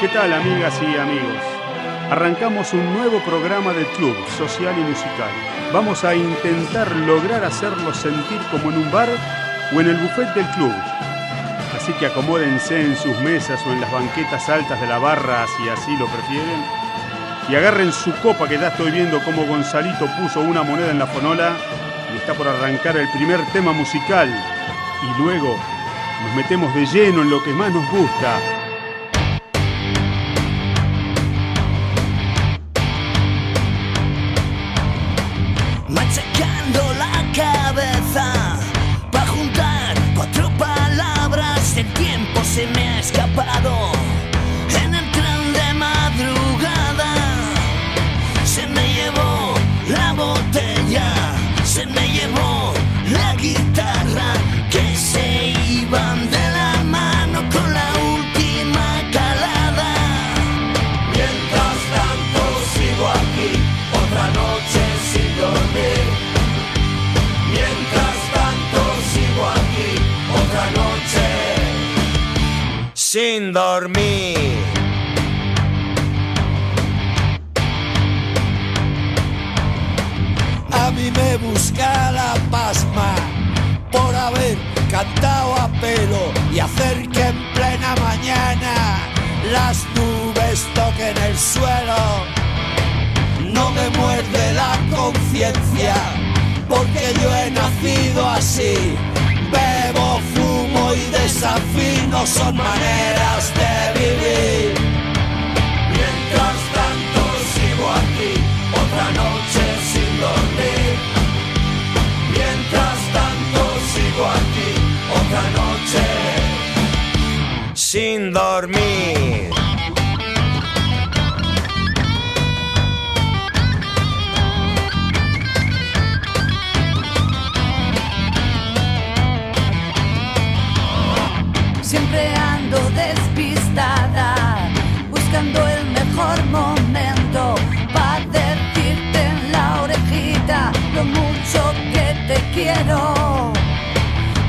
¿Qué tal amigas y amigos? Arrancamos un nuevo programa de club social y musical. Vamos a intentar lograr hacerlos sentir como en un bar o en el buffet del club. Así que acomódense en sus mesas o en las banquetas altas de la barra si así lo prefieren. Y agarren su copa que ya estoy viendo cómo Gonzalito puso una moneda en la fonola y está por arrancar el primer tema musical. Y luego nos metemos de lleno en lo que más nos gusta, me ha escapado A mí me busca la pasma por haber cantado a pelo y hacer que en plena mañana las nubes toquen el suelo. No me muerde la conciencia porque yo he nacido así. Bebo, y desafino son maneras de vivir. Mientras tanto sigo aquí, otra noche sin dormir. Mientras tanto sigo aquí, otra noche sin dormir.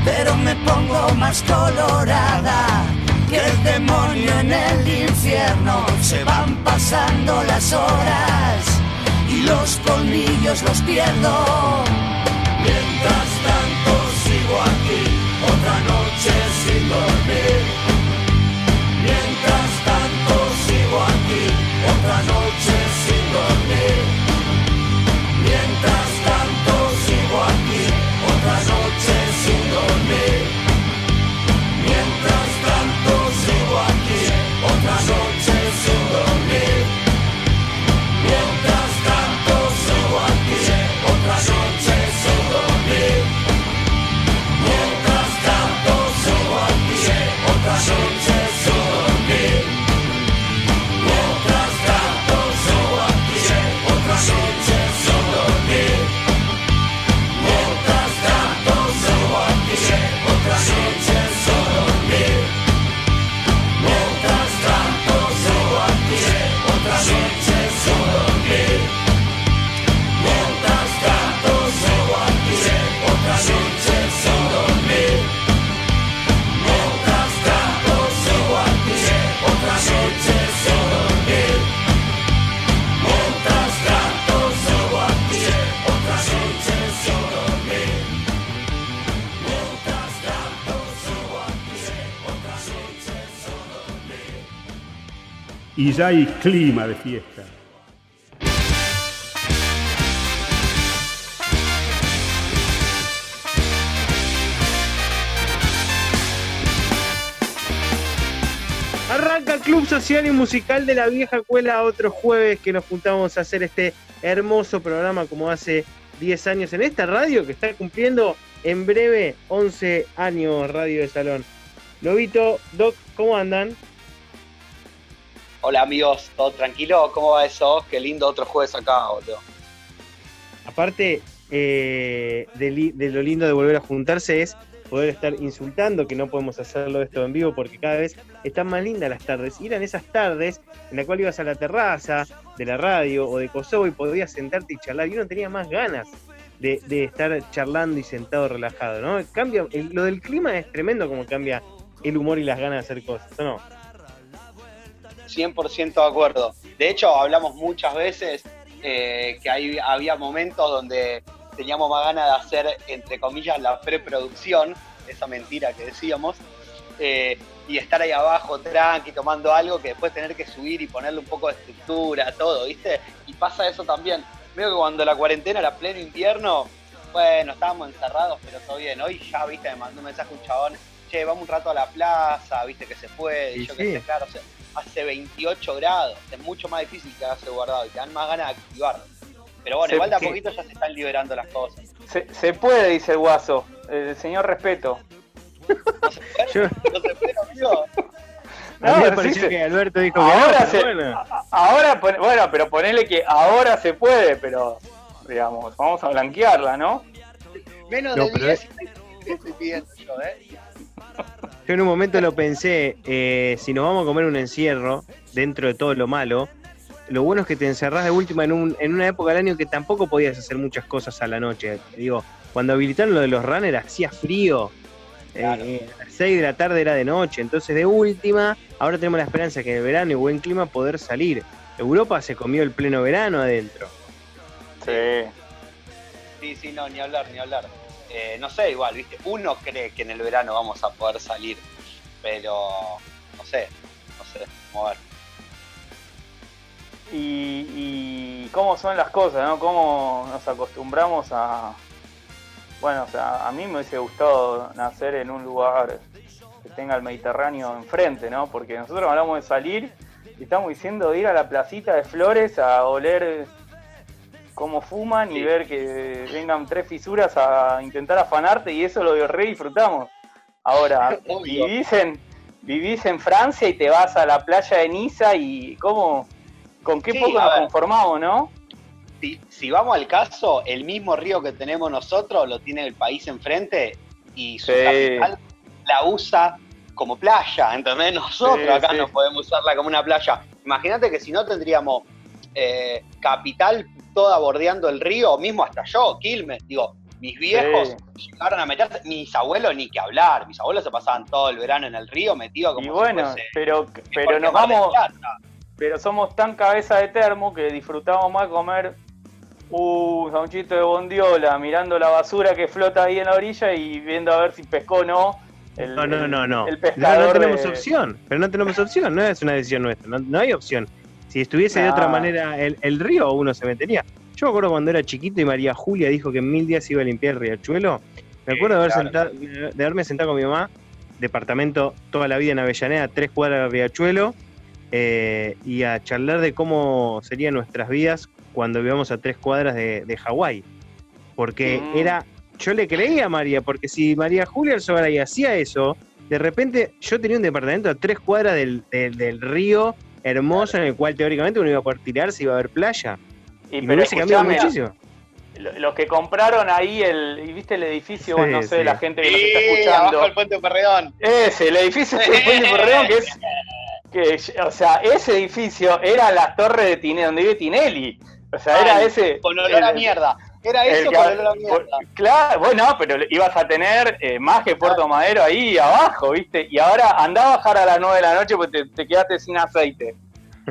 Pero me pongo más colorada que el demonio en el infierno. Se van pasando las horas y los colmillos los pierdo. Mientras tanto sigo aquí, otra noche sin dormir. Y ya hay clima de fiesta. Arranca el Club Social y Musical de la Vieja Escuela otro jueves que nos juntamos a hacer este hermoso programa como hace 10 años en esta radio que está cumpliendo en breve 11 años Radio de Salón. Lobito, Doc, ¿cómo andan? Hola amigos, ¿todo tranquilo? ¿Cómo va eso? Qué lindo otro jueves acá, boludo. Aparte eh, de, lo lindo de volver a juntarse es poder estar insultando, que no podemos hacerlo esto en vivo porque cada vez están más lindas las tardes. Y eran esas tardes en la cual ibas a la terraza de la radio o de Kosovo y podías sentarte y charlar y uno tenía más ganas de, de estar charlando y sentado relajado, ¿no? Cambia, lo del clima es tremendo como cambia el humor y las ganas de hacer cosas, ¿o no? 100% de acuerdo. De hecho, hablamos muchas veces eh, que hay, había momentos donde teníamos más ganas de hacer, entre comillas, la preproducción, esa mentira que decíamos, eh, y estar ahí abajo tranqui, tomando algo que después tener que subir y ponerle un poco de estructura, todo, ¿viste? Y pasa eso también. Veo que cuando la cuarentena era pleno invierno, bueno, estábamos encerrados, pero todo bien. Hoy ya, viste, me mandó un mensaje un chabón, che, vamos un rato a la plaza, viste que se puede, Y yo sí. qué sé, claro, o sea, hace 28 grados, es mucho más difícil quedarse guardado y te dan más ganas de activar. Pero bueno, Se- igual de a que- poquito ya se están liberando las cosas. Se, se puede, dice el guaso. El señor respeto. ¿No se puede? Yo- ¿No se puede, amigo? A mí me No, pareció sí, que Alberto dijo que Ahora no, se- bueno. Ahora, bueno, pero ponele que ahora se puede, pero digamos, vamos a blanquearla, ¿no? Menos No, de pero 10 y estoy pidiendo yo, ¿eh? Yo en un momento lo pensé, eh, si nos vamos a comer un encierro dentro de todo lo malo, lo bueno es que te encerrás de última en, un, en una época del año que tampoco podías hacer muchas cosas a la noche. Digo, cuando habilitaron lo de los runners hacía frío, Claro. eh, a las 6 de la tarde era de noche, entonces de última, ahora tenemos la esperanza que en el verano y buen clima poder salir. Europa se comió el pleno verano adentro. Sí. Sí, sí, no, ni hablar, ni hablar. Eh, no sé, igual, ¿viste? Uno cree que en el verano vamos a poder salir, pero no sé, no sé, vamos a ver. Y, y cómo son las cosas, ¿no? Cómo nos acostumbramos a... Bueno, o sea, a mí me hubiese gustado nacer en un lugar que tenga el Mediterráneo enfrente, ¿no? Porque nosotros hablamos de salir y estamos diciendo ir a la placita de flores a oler cómo fuman y ver que vengan tres fisuras a intentar afanarte y eso lo re disfrutamos. Ahora, Obvio. vivís en, vivís en Francia y te vas a la playa de Niza y cómo, con qué Sí, poco nos conformamos, ¿no? Si, si vamos al caso, el mismo río que tenemos nosotros lo tiene el país enfrente y su Sí. capital la usa como playa, ¿entendés? Nosotros Sí, acá no podemos usarla como una playa. Imagínate que si no tendríamos eh, capital toda bordeando el río, mismo hasta yo, Quilmes, digo, mis viejos llegaron a meterse, mis abuelos ni que hablar, mis abuelos se pasaban todo el verano en el río metidos como Y si bueno, fuese pero, pero nos vamos, pero somos tan cabeza de termo que disfrutamos más comer un sanchito de bondiola mirando la basura que flota ahí en la orilla y viendo a ver si pescó o no. El, No, no, no, no. El No, pescador no tenemos de- opción, pero no tenemos opción, no es una decisión nuestra, no, no hay opción. Si estuviese de otra No. manera el, el río, uno se metería. Yo me acuerdo cuando era chiquito y María Julia dijo que en mil días iba a limpiar el riachuelo. Me acuerdo de, haber claro. sentado- de haberme sentado con mi mamá, departamento toda la vida en Avellaneda, tres cuadras de riachuelo, eh, y a charlar de cómo serían nuestras vidas cuando vivamos a tres cuadras de, de Hawái. Porque Mm. era, yo le creía a María, porque si María Julia Alzogaray hacía eso, de repente yo tenía un departamento a tres cuadras del, del- del río hermoso en el cual teóricamente uno iba a poder tirarse y iba a haber playa. Y, Y me pero hubiese cambiado muchísimo. lo- los que compraron ahí el, y viste el edificio, Sí, no sé, sí. la gente que nos Sí, está abajo escuchando. del puente de Perredón. Ese, el edificio de Puente Porredón, que es. Que, o sea, ese edificio era la torre de Tinelli, donde vive Tinelli. O sea, era ese. Con olor a el- mierda. Era eso que- con olor a por- mierda. claro, bueno, pero ibas a tener eh, más que Puerto Madero ahí abajo, ¿viste? Y ahora anda a bajar a las 9 de la noche porque te, te quedaste sin aceite.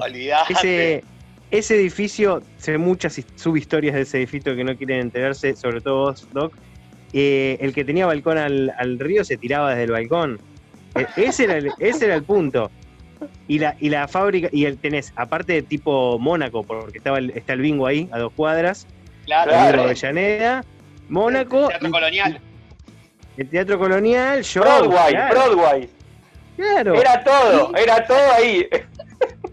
Olvidate. Ese, ese edificio, se ven muchas his- subhistorias de ese edificio que no quieren enterarse, sobre todo vos, Doc. Eh, el que tenía balcón al, al río se tiraba desde el balcón. E- ese, era el, ese era el punto. Y la, y la fábrica, y el tenés, aparte de tipo Mónaco, porque estaba el- está el bingo ahí, a dos cuadras, Claro, el Claro. Avellaneda, Mónaco, Teatro y- colonial. el Teatro Colonial, show, Broadway, claro, Broadway. claro. Era todo, era todo ahí.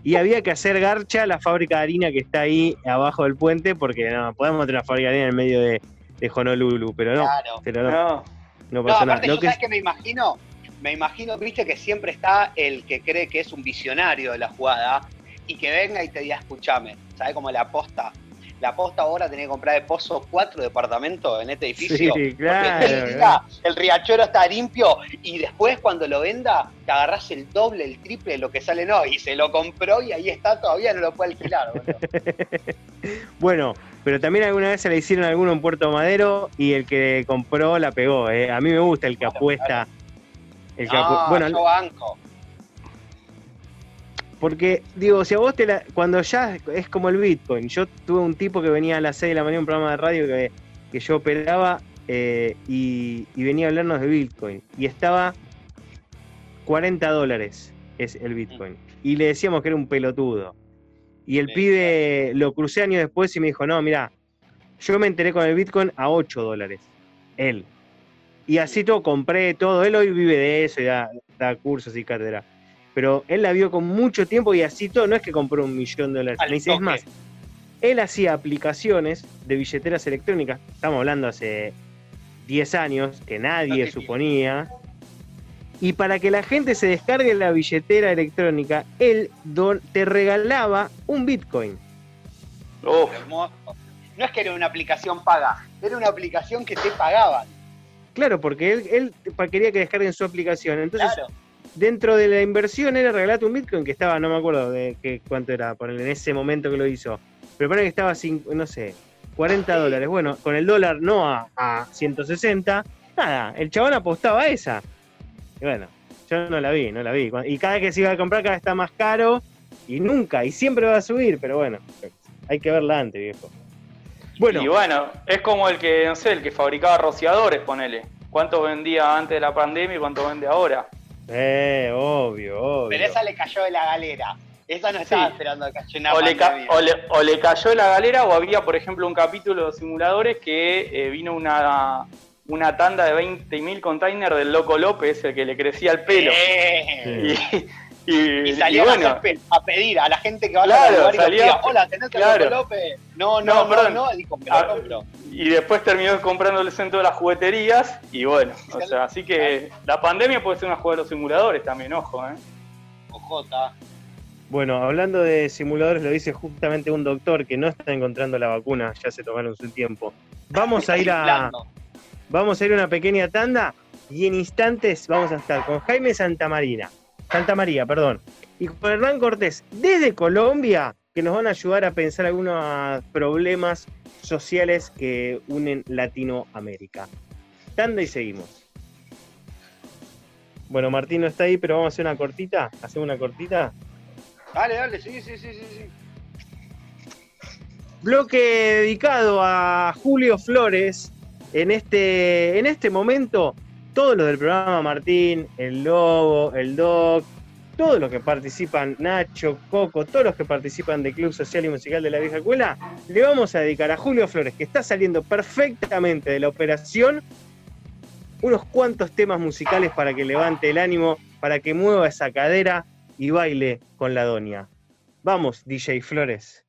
Y había que hacer garcha la fábrica de harina que está ahí abajo del puente, porque no, podemos tener una fábrica de harina en el medio de, de Honolulu, pero no, Claro. pero no, No. pasa nada. aparte, Lo yo que sabes que me imagino, me imagino, viste, que siempre está el que cree que es un visionario de la jugada y que venga y te diga, escúchame, ¿sabes cómo la aposta? La aposta ahora tenés que comprar de pozo cuatro departamentos en este edificio. Sí, claro, el, riachuelo está limpio y después cuando lo venda te agarrás el doble, el triple de lo que sale no. Y se lo compró y ahí está, todavía no lo puede alquilar. Bueno, pero también alguna vez se le hicieron a alguno en Puerto Madero y el que compró la pegó. ¿eh? A mí me gusta el que apuesta. El que No, apu- bueno, yo banco. Porque, digo, si a vos te la. Cuando ya es como el Bitcoin. Yo tuve un tipo que venía a las 6 de la mañana en un programa de radio que, que yo operaba eh, y, y venía a hablarnos de Bitcoin. Y estaba 40 dólares es el Bitcoin. Y le decíamos que era un pelotudo. Y el Sí, pibe lo crucé años después y me dijo, no, mira, yo me enteré con el Bitcoin a 8 dólares. Él. Y así todo, compré todo. Él hoy vive de eso y da, da cursos y cátedra. Pero él la vio con mucho tiempo y así todo. No es que compró un millón de dólares. Al Me dice, es más, él hacía aplicaciones de billeteras electrónicas. Estamos hablando hace 10 años, que nadie suponía. Y para que la gente se descargue la billetera electrónica, él don- te regalaba un Bitcoin. Uf. No es que era una aplicación paga, era una aplicación que te pagaban. Claro, porque él, él quería que descarguen su aplicación. Entonces, Claro. Dentro de la inversión era regalarte un Bitcoin que estaba, no me acuerdo de qué, cuánto era, ponerle en ese momento que lo hizo. Pero ponele que estaba, cin- no sé, 40 dólares. Bueno, con el dólar no a, a 160, nada, el chabón apostaba a esa. Y bueno, yo no la vi, no la vi. Y cada vez que se iba a comprar, cada vez está más caro y nunca, y siempre va a subir, pero bueno, hay que verla antes, viejo. Bueno, Y bueno, es como el que, no sé, el que fabricaba rociadores, ponele. ¿Cuánto vendía antes de la pandemia y cuánto vende ahora? Eh, obvio, obvio. Pero esa le cayó de la galera. Esa no estaba Sí. esperando que cayó una O le, ca- o, le, o le cayó la galera o había, por ejemplo, un capítulo de simuladores que eh, vino una, una tanda de 20.000 containers del Loco López, el que le crecía el pelo. Eh. Sí. Y, y, Y salía y bueno, a, pedir a la gente que va Claro, a lugar y salía- hola, ¿tenés el claro. Loco López? No, No, no, no, perdón. no, lo Ah, compro. y después terminó comprándoles en todas las jugueterías y bueno, o sea, así que la pandemia puede ser una jugada de los simuladores también, ojo, ¿eh? Ojota. Bueno, hablando de simuladores, lo dice justamente un doctor que no está encontrando la vacuna, ya se tomaron su tiempo. Vamos a ir a, vamos a ir a una pequeña tanda y en instantes vamos a estar con Jaime Santamarina, Santa María, perdón, y con Hernán Cortés desde Colombia, que nos van a ayudar a pensar algunos problemas sociales que unen Latinoamérica. Tanda y seguimos. Bueno, Martín no está ahí, pero vamos a hacer una cortita. ¿Hacemos una cortita? Dale, dale, sí, sí, sí, sí. sí. Bloque dedicado a Julio Flores. En este, en este momento, todos los del programa, Martín, el Lobo, el Doc, todos los que participan, Nacho, Coco, todos los que participan del Club Social y Musical de la Vieja Escuela, le vamos a dedicar a Julio Flores, que está saliendo perfectamente de la operación, unos cuantos temas musicales para que levante el ánimo, para que mueva esa cadera y baile con la doña. Vamos, DJ Flores.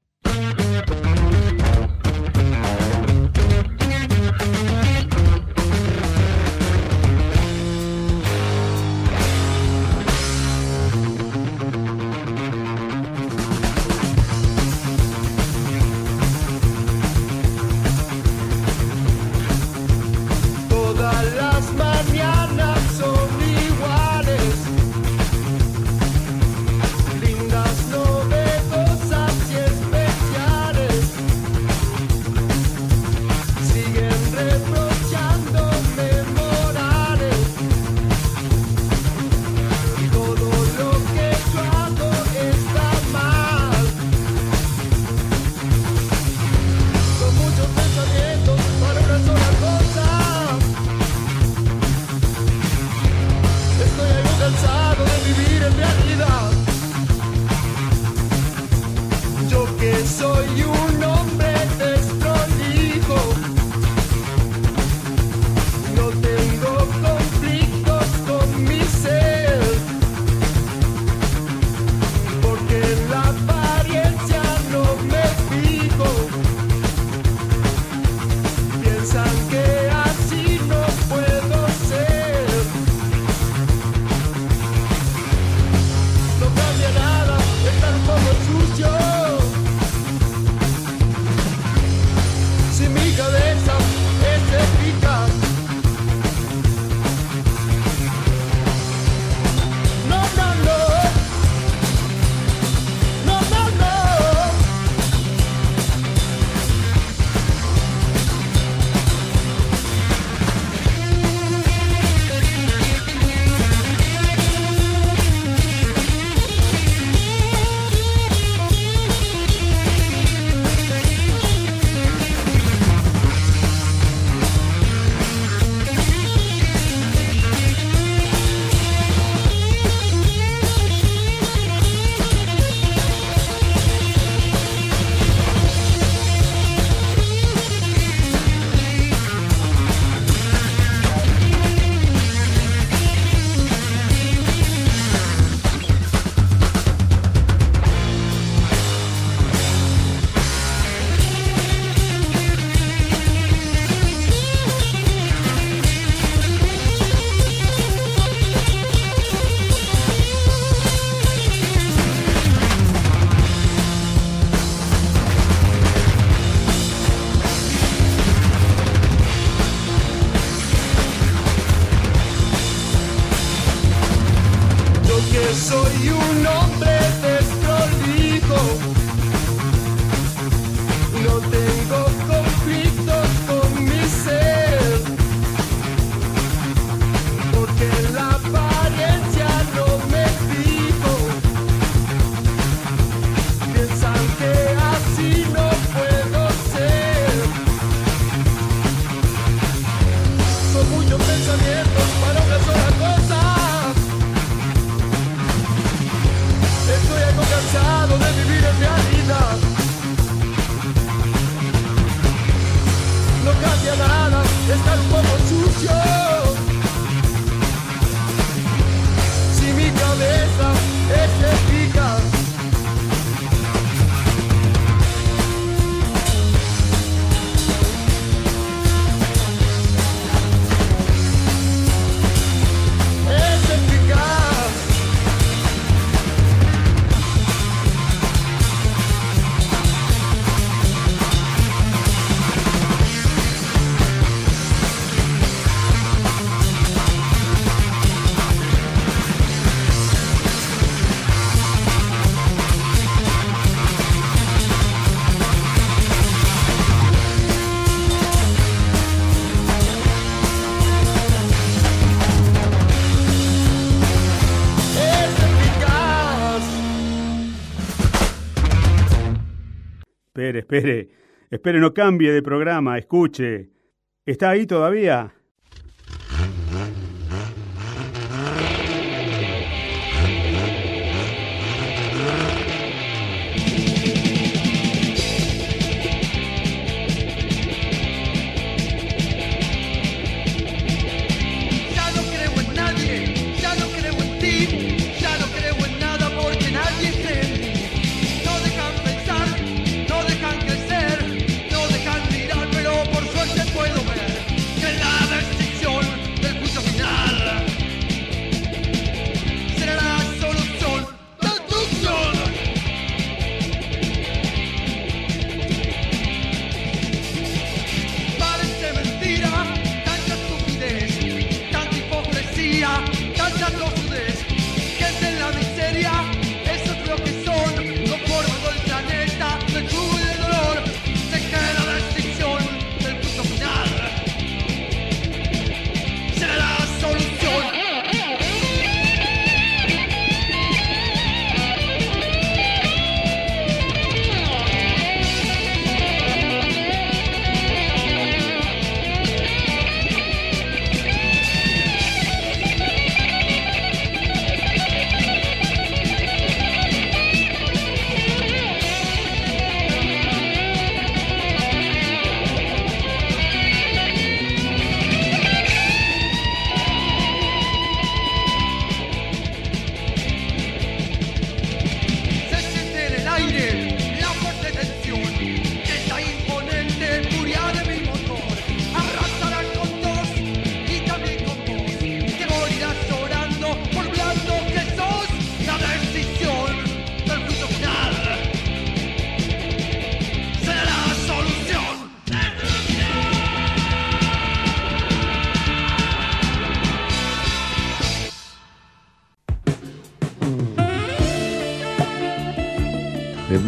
Espere, espere. Espere, no cambie de programa, escuche. ¿Está ahí todavía?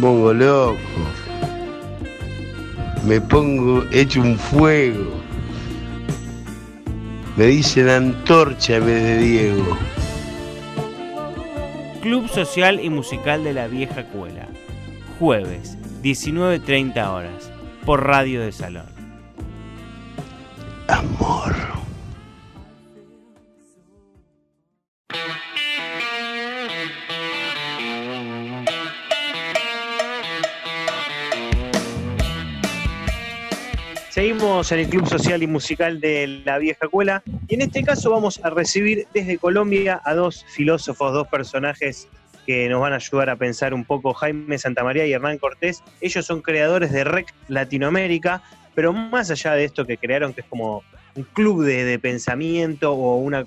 Pongo loco. Me pongo hecho un fuego. Me dicen antorcha en vez de Diego. Club Social y Musical de la Vieja Cuela. Jueves, 19.30 horas, por Radio de Salón. En el Club Social y Musical de la Vieja Cuela y en este caso vamos a recibir desde Colombia a dos filósofos, dos personajes que nos van a ayudar a pensar un poco, Jaime Santamaría y Hernán Cortés. Ellos son creadores de REC Latinoamérica, pero más allá de esto que crearon, que es como un club de, de pensamiento o una,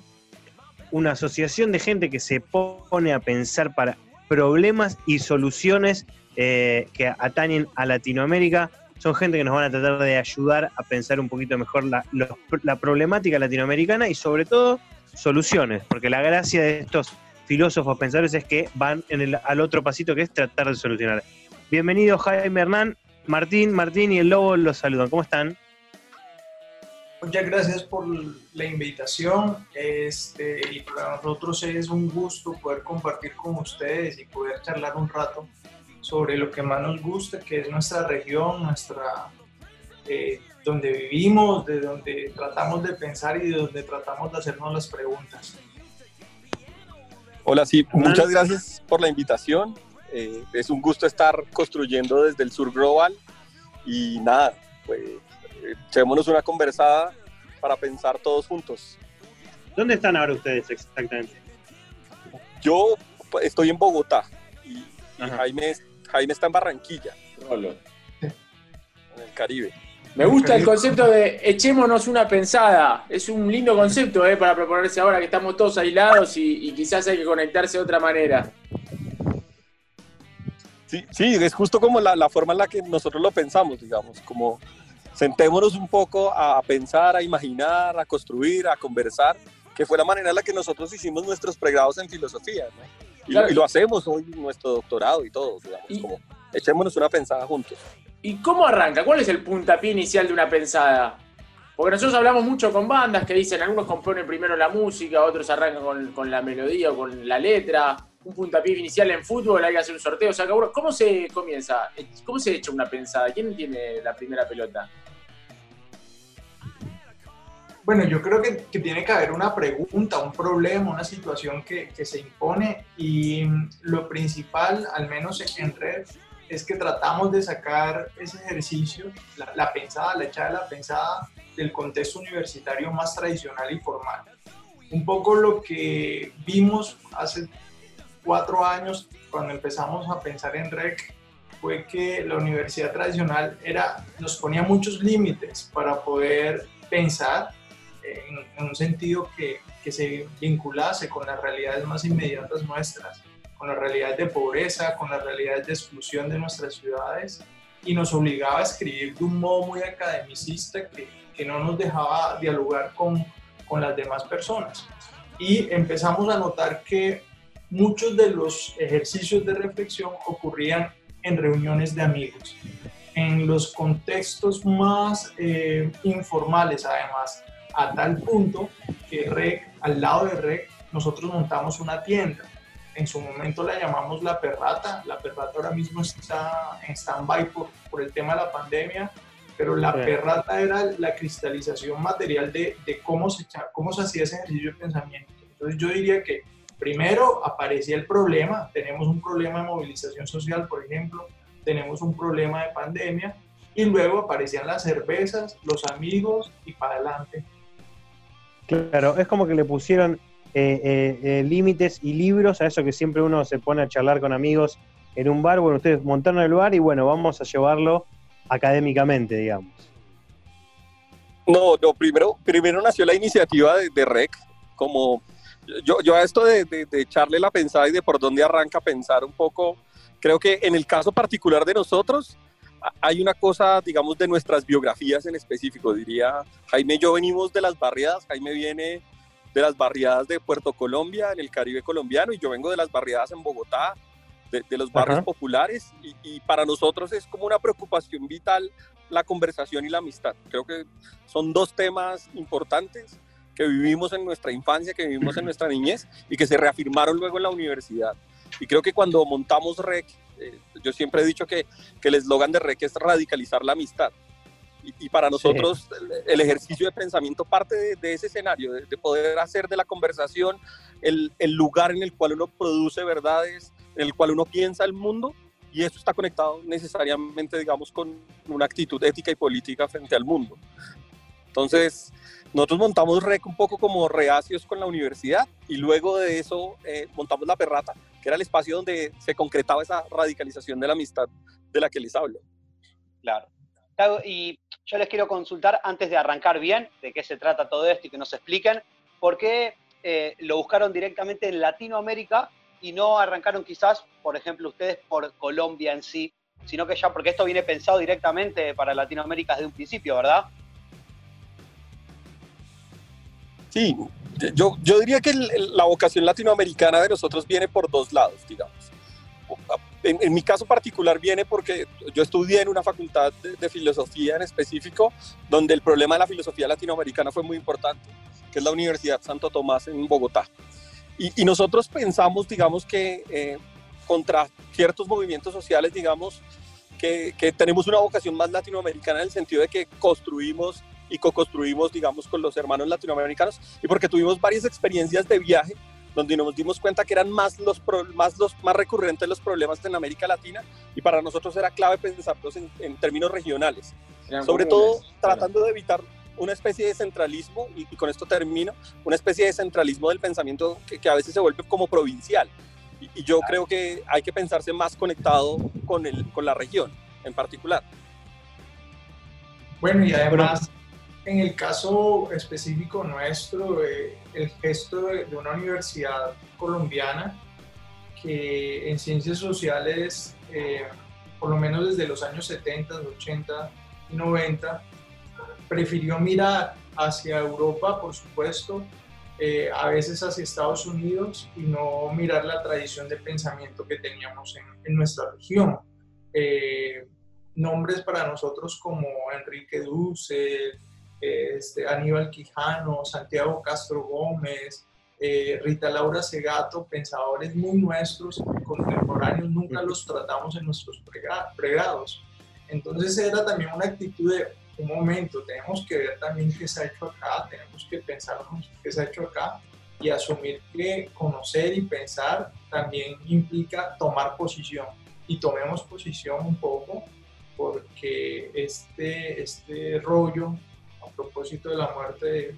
una asociación de gente que se pone a pensar para problemas y soluciones eh, que atañen a Latinoamérica. Son gente que nos van a tratar de ayudar a pensar un poquito mejor la, problemática latinoamericana y sobre todo soluciones, porque la gracia de estos filósofos, pensadores, es que van en el, al otro pasito que es tratar de solucionar. Bienvenido Jaime Hernán, Martín, Martín y el Lobo los saludan. ¿Cómo están? Muchas gracias por la invitación. Este, y para nosotros es un gusto poder compartir con ustedes y poder charlar un rato sobre lo que más nos gusta, que es nuestra región, nuestra eh, donde vivimos, de donde tratamos de pensar y de donde tratamos de hacernos las preguntas. Hola, sí, muchas gracias por la invitación. Eh, es un gusto estar construyendo desde el sur global y nada, pues echémonos una conversada para pensar todos juntos. ¿Dónde están ahora ustedes exactamente? Yo pues, estoy en Bogotá y, y Jaime, Jaime está en Barranquilla, en el Caribe. Me gusta el concepto de echémonos una pensada. Es un lindo concepto eh, para proponerse ahora que estamos todos aislados y, y quizás hay que conectarse de otra manera. Sí, sí, es justo como la, la, forma en la que nosotros lo pensamos, digamos, como sentémonos un poco a pensar, a imaginar, a construir, a conversar, que fue la manera en la que nosotros hicimos nuestros pregrados en filosofía, ¿no? Y, claro. y lo hacemos hoy en nuestro doctorado y todo, digamos, y, como echémonos una pensada juntos. ¿Y cómo arranca? ¿Cuál es el puntapié inicial de una pensada? Porque nosotros hablamos mucho con bandas que dicen, algunos componen primero la música, otros arrancan con, con la melodía o con la letra, un puntapié inicial en fútbol, hay que hacer un sorteo. O sea, ¿cómo se comienza? ¿Cómo se echa una pensada? ¿Quién tiene la primera pelota? Bueno, yo creo que, que, tiene que haber una pregunta, un problema, una situación que, que, se impone y lo principal, al menos en red, es que tratamos de sacar ese ejercicio, la, la pensada, la echada de la pensada del contexto universitario más tradicional y formal. Un poco lo que vimos hace cuatro años cuando empezamos a pensar en REC fue que la universidad tradicional era, nos ponía muchos límites para poder pensar en, en un sentido que, que, se vinculase con las realidades más inmediatas nuestras, con las realidades de pobreza, con las realidades de exclusión de nuestras ciudades, y nos obligaba a escribir de un modo muy academicista que, que no nos dejaba dialogar con, con las demás personas. Y empezamos a notar que muchos de los ejercicios de reflexión ocurrían en reuniones de amigos, en los contextos más eh, informales además, a tal punto que REC, al lado de REC, nosotros montamos una tienda. En su momento la llamamos La Perrata. La Perrata ahora mismo está en stand-by por, por, el tema de la pandemia, pero La sí. Perrata era la cristalización material de, de cómo, se, cómo se hacía ese ejercicio de pensamiento. Entonces yo diría que primero aparecía el problema, tenemos un problema de movilización social, por ejemplo, tenemos un problema de pandemia, y luego aparecían las cervezas, los amigos y para adelante. Claro, es como que le pusieron eh, eh, eh, límites y libros a eso que siempre uno se pone a charlar con amigos en un bar. Bueno, ustedes montaron el bar y bueno, vamos a llevarlo académicamente, digamos. No, no primero, primero nació la iniciativa de, REC, como yo, yo a esto de, de, de, echarle la pensada y de por dónde arranca pensar un poco, creo que en el caso particular de nosotros, hay una cosa, digamos, de nuestras biografías en específico, diría Jaime y yo venimos de las barriadas, Jaime viene de las barriadas de Puerto Colombia, en el Caribe colombiano, y yo vengo de las barriadas en Bogotá, de, de los barrios Ajá. populares, y, y, para nosotros es como una preocupación vital la conversación y la amistad. Creo que son dos temas importantes que vivimos en nuestra infancia, que vivimos en nuestra niñez y que se reafirmaron luego en la universidad. Y creo que cuando montamos REC, eh, yo siempre he dicho que, que el eslogan de REC es radicalizar la amistad. Y, y para nosotros sí. el, el, ejercicio de pensamiento parte de, de ese escenario, de, de, poder hacer de la conversación el, el lugar en el cual uno produce verdades, en el cual uno piensa el mundo y eso está conectado necesariamente, digamos, con una actitud ética y política frente al mundo. Entonces, nosotros montamos REC un poco como reacios con la universidad y luego de eso eh, montamos La Perrata, que era el espacio donde se concretaba esa radicalización de la amistad de la que les hablo. Claro. Y yo les quiero consultar antes de arrancar bien de qué se trata todo esto y que nos expliquen por qué eh, lo buscaron directamente en Latinoamérica y no arrancaron quizás, por ejemplo, ustedes por Colombia en sí, sino que ya, porque esto viene pensado directamente para Latinoamérica desde un principio, ¿verdad? Sí, Yo, yo diría que la vocación latinoamericana de nosotros viene por dos lados, digamos. En, en mi caso particular viene porque yo estudié en una facultad de, de filosofía en específico, donde el problema de la filosofía latinoamericana fue muy importante, que es la Universidad Santo Tomás en Bogotá. Y, y nosotros pensamos, digamos, que eh, contra ciertos movimientos sociales, digamos, que, que tenemos una vocación más latinoamericana en el sentido de que construimos y co-construimos, digamos, con los hermanos latinoamericanos y porque tuvimos varias experiencias de viaje donde nos dimos cuenta que eran más los, pro- más los más recurrentes los problemas en América Latina y para nosotros era clave pensarlos en, en términos regionales. Sobre todo tratando de evitar una especie de centralismo, y, y con esto termino, una especie de centralismo del pensamiento que, que a veces se vuelve como provincial. Y, y yo creo que hay que pensarse más conectado con, el, con la región en particular. Bueno, y además, en el caso específico nuestro, eh, el gesto de, de una universidad colombiana que en ciencias sociales, eh, por lo menos desde los años 70, 80 y 90, prefirió mirar hacia Europa, por supuesto, eh, a veces hacia Estados Unidos y no mirar la tradición de pensamiento que teníamos en, en nuestra región. Eh, nombres para nosotros como Enrique Dussel, este, Aníbal Quijano, Santiago Castro Gómez, eh, Rita Laura Segato, pensadores muy nuestros, contemporáneos, nunca los tratamos en nuestros pregrados. Entonces era también una actitud de un momento, tenemos que ver también qué se ha hecho acá, tenemos que pensarnos qué se ha hecho acá y asumir que conocer y pensar también implica tomar posición. Y tomemos posición un poco porque este, este rollo, a propósito de la muerte de,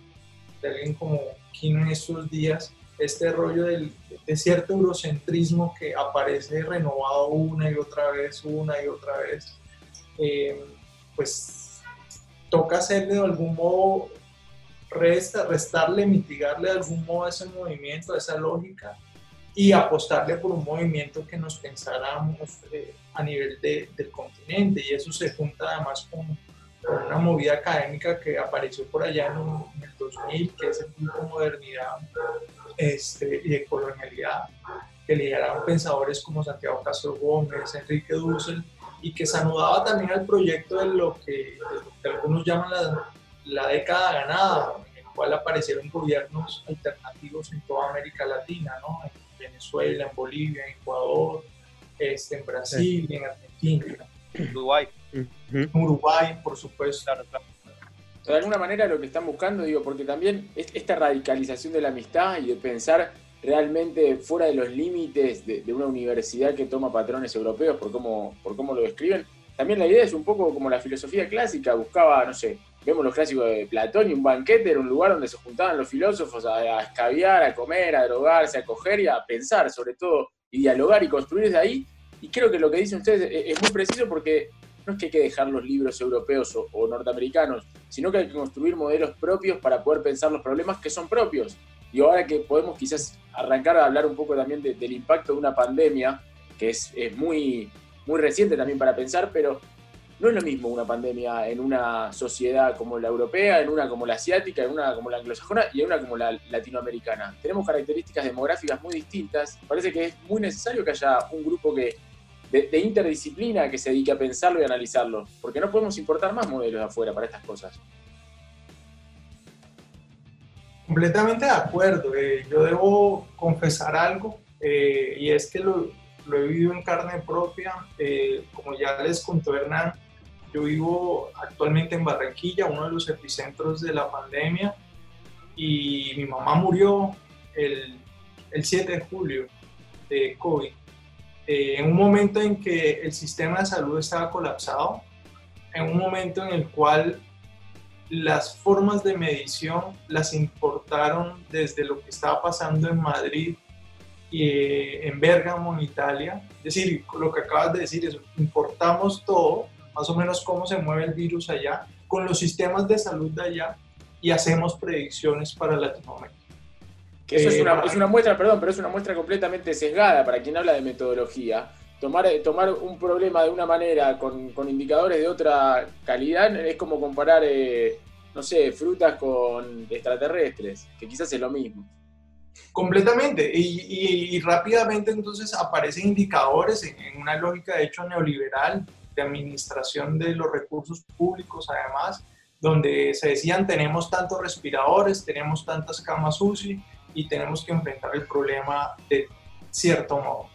de alguien como Kino en estos días, este rollo del- de cierto eurocentrismo que aparece renovado una y otra vez, una y otra vez, eh, pues toca hacerle de algún modo, resta, restarle, mitigarle de algún modo a ese movimiento, a esa lógica, y apostarle por un movimiento que nos pensáramos eh, a nivel de- del continente. Y eso se junta además con, una movida académica que apareció por allá en, el 2000, que es el grupo Modernidad este, y de colonialidad, que lideraron pensadores como Santiago Castro Gómez, Enrique Dussel, y que se anudaba también al proyecto de lo que, de lo que algunos llaman la, la década ganada, en el cual aparecieron gobiernos alternativos en toda América Latina, ¿no? en Venezuela, en Bolivia, en Ecuador, este, en Brasil, en Argentina, Uruguay. Uruguay, por supuesto. de alguna manera lo que están buscando, digo, porque también es- esta radicalización de la amistad y de pensar realmente fuera de los límites de, de una universidad que toma patrones europeos por cómo, por cómo lo describen, también la idea es un poco como la filosofía clásica, buscaba, no sé, vemos los clásicos de Platón y un banquete era un lugar donde se juntaban los filósofos a, a escabiar, a comer, a drogarse, a coger y a pensar sobre todo, y dialogar y construir desde ahí. Y creo que lo que dicen ustedes es, es muy preciso porque no es que hay que dejar los libros europeos o, o norteamericanos, sino que hay que construir modelos propios para poder pensar los problemas que son propios. Y ahora que podemos quizás arrancar a hablar un poco también de- del impacto de una pandemia, que es, es muy, muy reciente también para pensar, pero no es lo mismo una pandemia en una sociedad como la europea, en una como la asiática, en una como la anglosajona y en una como la latinoamericana. Tenemos características demográficas muy distintas. Parece que es muy necesario que haya un grupo que, de, de interdisciplina que se dedique a pensarlo y analizarlo, porque no podemos importar más modelos de afuera para estas cosas. Completamente de acuerdo. Eh, yo debo confesar algo eh, y es que lo, lo he vivido en carne propia. Eh, como ya les contó Hernán, yo vivo actualmente en Barranquilla, uno de los epicentros de la pandemia, y mi mamá murió el, el 7 de julio de COVID. Eh, en un momento en que el sistema de salud estaba colapsado, en un momento en el cual las formas de medición las importaron desde lo que estaba pasando en Madrid y eh, en Bérgamo, en Italia. Es decir, lo que acabas de decir es, importamos todo, más o menos cómo se mueve el virus allá, con los sistemas de salud de allá y hacemos predicciones para Latinoamérica. Que eso es Eh, una, para- es una muestra, perdón, pero es una muestra completamente sesgada para quien habla de metodología. Tomar, eh, tomar un problema de una manera con, con indicadores de otra calidad es como comparar, eh, no sé, frutas con extraterrestres, que quizás es lo mismo. Completamente. Y, y- y rápidamente entonces aparecen indicadores en, en una lógica de hecho neoliberal de administración de los recursos públicos además, donde se decían tenemos tantos respiradores, tenemos tantas camas UCI y tenemos que enfrentar el problema de cierto modo.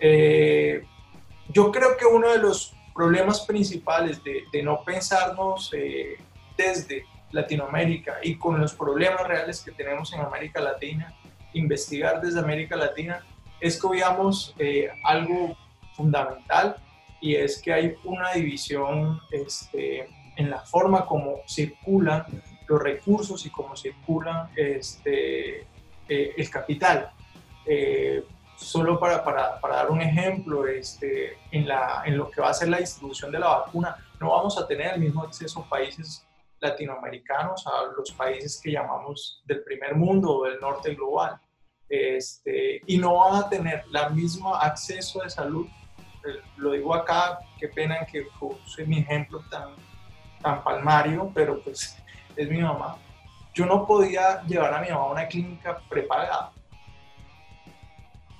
Eh, yo creo que uno de los problemas principales de, de no pensarnos eh, desde Latinoamérica y con los problemas reales que tenemos en América Latina, investigar desde América Latina, es que veamos eh, algo fundamental y es que hay una división este, en la forma como circulan los recursos y cómo circulan este, eh, el capital. Eh, solo para, para, para, dar un ejemplo, este, en, la, en lo que va a ser la distribución de la vacuna, no vamos a tener el mismo acceso países latinoamericanos, a los países que llamamos del primer mundo o del norte global. Este, y no van a tener el mismo acceso de salud. Eh, Lo digo acá, qué pena que use mi ejemplo tan, tan palmario, pero pues es mi mamá. Yo no podía llevar a mi mamá a una clínica prepagada.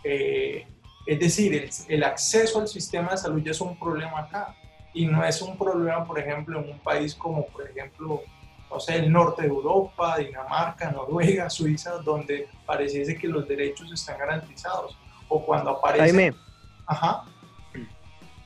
Eh, es decir, el, el, acceso al sistema de salud ya es un problema acá. Y no es un problema, por ejemplo, en un país como, por ejemplo, no sé, el norte de Europa, Dinamarca, Noruega, Suiza, donde pareciese que los derechos están garantizados. O cuando aparece... Jaime, Ajá.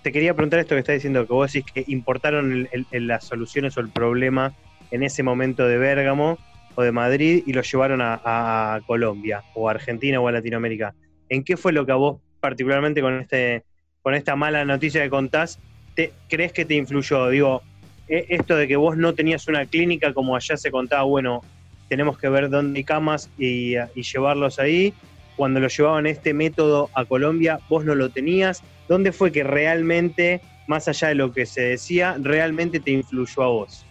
te quería preguntar esto que estás diciendo, que vos decís que importaron el- el- el- las soluciones o el problema en ese momento de Bérgamo o de Madrid y lo llevaron a, Colombia o a Argentina o a Latinoamérica. ¿En qué fue lo que a vos, particularmente con, este, con esta mala noticia que contás, te, crees que te influyó? Digo, e- esto de que vos no tenías una clínica como allá se contaba, bueno, tenemos que ver dónde camas y, y llevarlos ahí. Cuando lo llevaban este método a Colombia, vos no lo tenías. ¿Dónde fue que realmente, más allá de lo que se decía, realmente te influyó a vos?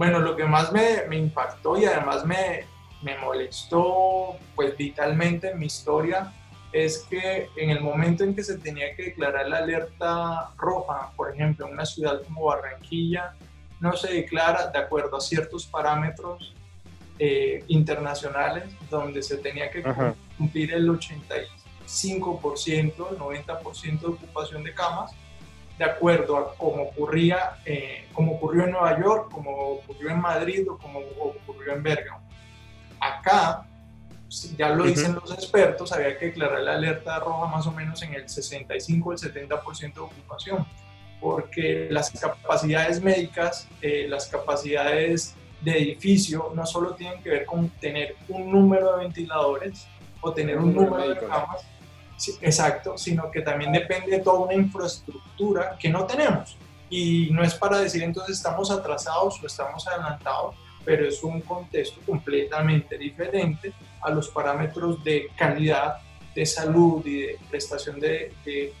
Bueno, lo que más me, me impactó y además me, me molestó pues vitalmente en mi historia es que en el momento en que se tenía que declarar la alerta roja, por ejemplo, en una ciudad como Barranquilla, no se declara de acuerdo a ciertos parámetros eh, internacionales donde se tenía que Ajá. cumplir el 85%, el 90% de ocupación de camas, de acuerdo a cómo ocurría, eh, como ocurrió en Nueva York, como ocurrió en Madrid o como ocurrió en Bérgamo. Acá, ya lo dicen los expertos, había que declarar la alerta roja más o menos en el 65 el 70% de ocupación, porque las capacidades médicas, eh, las capacidades de edificio no solo tienen que ver con tener un número de ventiladores o tener un número de camas, Sí, exacto, sino que también depende de toda una infraestructura que no tenemos. Y no es para decir entonces estamos atrasados o estamos adelantados, pero es un contexto completamente diferente a los parámetros de calidad, de salud y de prestación de, de,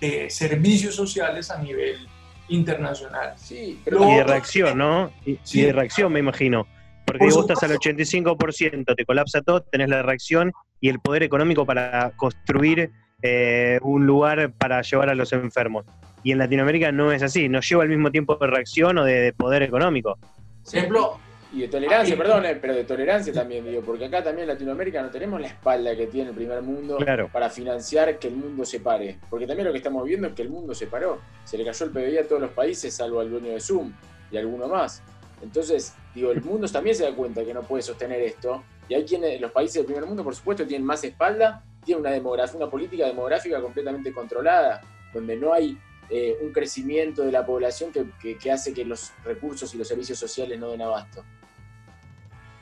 de servicios sociales a nivel internacional. Sí, Y de reacción, ¿no? Y, y Sí. de reacción, me imagino. Porque Por vos estás al supuesto. 85%, te colapsa todo, tenés la reacción y el poder económico para construir eh, un lugar para llevar a los enfermos. Y en Latinoamérica no es así, no lleva el mismo tiempo de reacción o de, de poder económico. Por ejemplo, Y de tolerancia, Ah, perdón, eh, pero de tolerancia también, digo, porque acá también en Latinoamérica no tenemos la espalda que tiene el primer mundo Claro. para financiar que el mundo se pare. Porque también lo que estamos viendo es que el mundo se paró. Se le cayó el PBI a todos los países, salvo al dueño de Zoom y alguno más. Entonces, digo, el mundo también se da cuenta que no puede sostener esto. Y hay quienes, los países del primer mundo, por supuesto, tienen más espalda, tienen una, demografía, una política demográfica completamente controlada, donde no hay eh, un crecimiento de la población que, hace que los recursos y los servicios sociales no den abasto.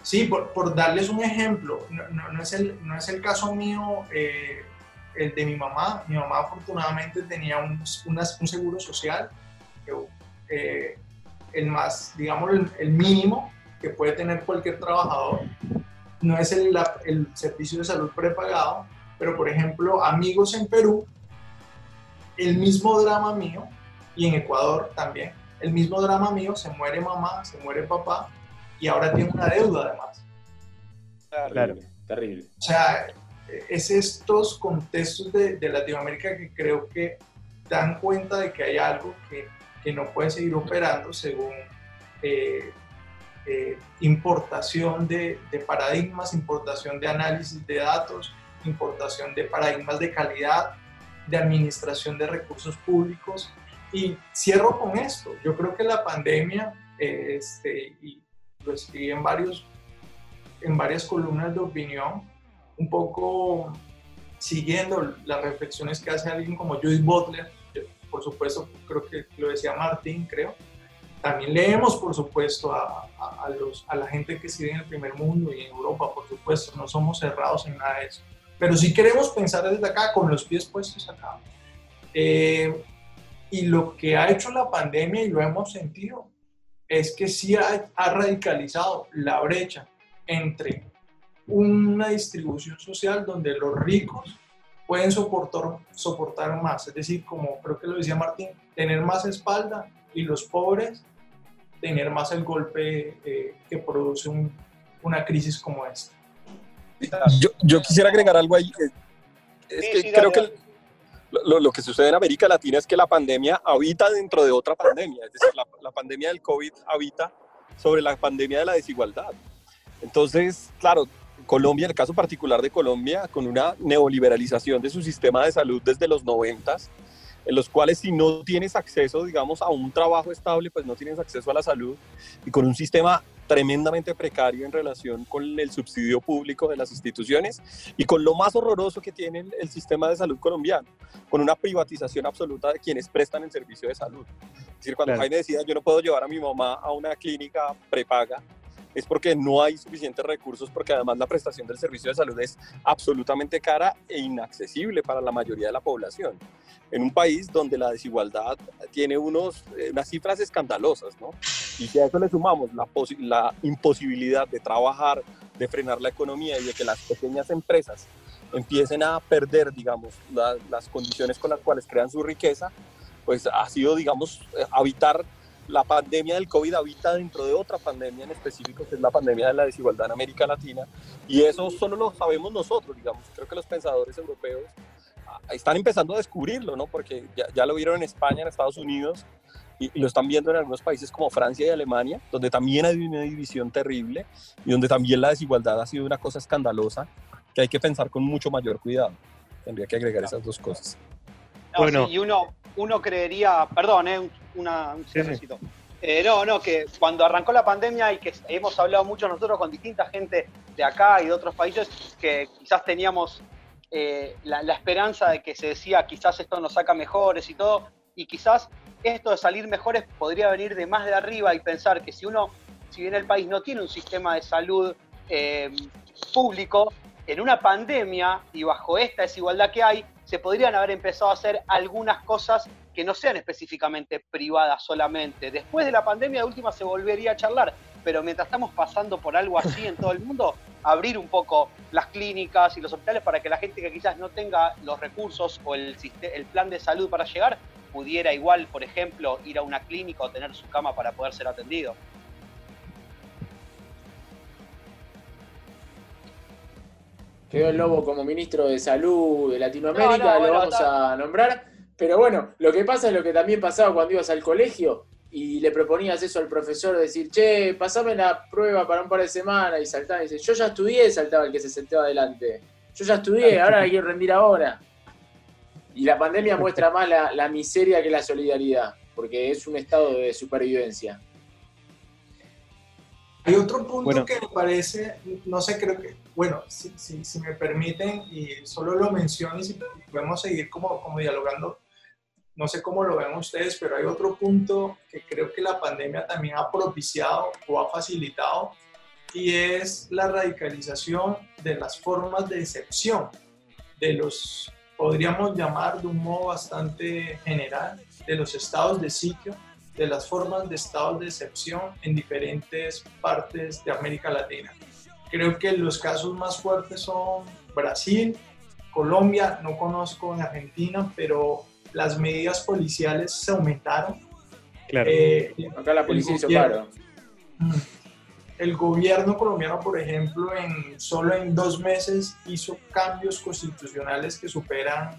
Sí, por, darles un ejemplo, no, es, el, no es el caso mío, eh, el de mi mamá. Mi mamá afortunadamente tenía un, un seguro social, eh, el más, digamos, el, el mínimo que puede tener cualquier trabajador. No es el, la- el servicio de salud prepagado, pero por ejemplo, amigos en Perú, el mismo drama mío, y en Ecuador también, el mismo drama mío, se muere mamá, se muere papá, y ahora tiene una deuda además. Claro. Terrible, terrible. O sea, es estos contextos de, de Latinoamérica que creo que dan cuenta de que hay algo que, que no puede seguir operando según eh, eh, importación de, de paradigmas, importación de análisis de datos, importación de paradigmas de calidad, de administración de recursos públicos. Y cierro con esto. Yo creo que la pandemia, eh, este, y lo escribí en, varios, en varias columnas de opinión, un poco siguiendo las reflexiones que hace alguien como Judith Butler, por supuesto, creo que lo decía Martín, creo. También leemos, por supuesto, a, a- a los, a la gente que sigue en el primer mundo y en Europa, por supuesto, no somos cerrados en nada de eso. Pero sí queremos pensar desde acá, con los pies puestos acá. Eh, y lo que ha hecho la pandemia, y lo hemos sentido, es que sí ha, ha radicalizado la brecha entre una distribución social donde los ricos pueden soportar, soportar más, es decir, como creo que lo decía Martín, tener más espalda y los pobres tener más el golpe eh, que produce un- una crisis como esta. Yo, yo quisiera agregar algo ahí. Es Sí, que sí, creo que lo, lo- lo que sucede en América Latina es que la pandemia habita dentro de otra pandemia. Es decir, la, la pandemia del COVID habita sobre la pandemia de la desigualdad. Entonces, claro, Colombia, en el caso particular de Colombia, con una neoliberalización de su sistema de salud desde los 90, en los cuales si no tienes acceso, digamos, a un trabajo estable, pues no tienes acceso a la salud, y con un sistema tremendamente precario en relación con el subsidio público de las instituciones y con lo más horroroso que tiene el, sistema de salud colombiano, con una privatización absoluta de quienes prestan el servicio de salud. Es decir, cuando Claro. Jaime decía yo no puedo llevar a mi mamá a una clínica prepaga, es porque no hay suficientes recursos, porque además la prestación del servicio de salud es absolutamente cara e inaccesible para la mayoría de la población. En un país donde la desigualdad tiene unos, eh, unas cifras escandalosas, ¿no? Y si a eso le sumamos la, la imposibilidad de trabajar, de frenar la economía y de que las pequeñas empresas empiecen a perder, digamos, la- las condiciones con las cuales crean su riqueza, pues ha sido, digamos, eh, habitar la pandemia del COVID habita dentro de otra pandemia en específico, que es la pandemia de la desigualdad en América Latina. Y eso solo lo sabemos nosotros, digamos. Creo que los pensadores europeos ah, están empezando a descubrirlo, ¿no? Porque ya, ya lo vieron en España, en Estados Unidos, y, y lo están viendo en algunos países como Francia y Alemania, donde también hay una división terrible y donde también la desigualdad ha sido una cosa escandalosa que hay que pensar con mucho mayor cuidado. Tendría que agregar esas dos cosas. No, Bueno. sí, y uno, uno creería, perdón, eh, un- una, un sí. cierrecito. Eh, no, no, que cuando arrancó la pandemia y que hemos hablado mucho nosotros con distinta gente de acá y de otros países, que quizás teníamos eh, la, la esperanza de que se decía quizás esto nos saca mejores y todo, y quizás esto de salir mejores podría venir de más de arriba y pensar que si uno, si bien el país no tiene un sistema de salud eh, público, en una pandemia y bajo esta desigualdad que hay, se podrían haber empezado a hacer algunas cosas que no sean específicamente privadas solamente. Después de la pandemia, de última se volvería a charlar, pero mientras estamos pasando por algo así en todo el mundo, abrir un poco las clínicas y los hospitales para que la gente que quizás no tenga los recursos o el, el plan de salud para llegar, pudiera igual, por ejemplo, ir a una clínica o tener su cama para poder ser atendido. Quedó el Lobo como ministro de Salud de Latinoamérica, No, no, lo bueno, vamos está- a nombrar. Pero bueno, lo que pasa es lo que también pasaba cuando ibas al colegio y le proponías eso al profesor, decir, che, pasame la prueba para un par de semanas y saltaba y dice, yo ya estudié, saltaba el que se sentaba adelante. Yo ya estudié, ahora la quiero rendir ahora. Y la pandemia muestra más la, la miseria que la solidaridad, porque es un estado de supervivencia. Hay otro punto Bueno. que me parece, no sé, creo que, bueno, si, me permiten, y solo lo menciono y si podemos seguir como, como dialogando, no sé cómo lo ven ustedes, pero hay otro punto que creo que la pandemia también ha propiciado o ha facilitado, y es la radicalización de las formas de excepción, de los, podríamos llamar de un modo bastante general, de los estados de sitio, de las formas de estados de excepción en diferentes partes de América Latina. Creo que los casos más fuertes son Brasil, Colombia, no conozco en Argentina, pero las medidas policiales se aumentaron. Claro. Eh, Acá la policía el hizo gobierno- paro. Mm. El gobierno colombiano, por ejemplo, en solo en dos meses hizo cambios constitucionales que superan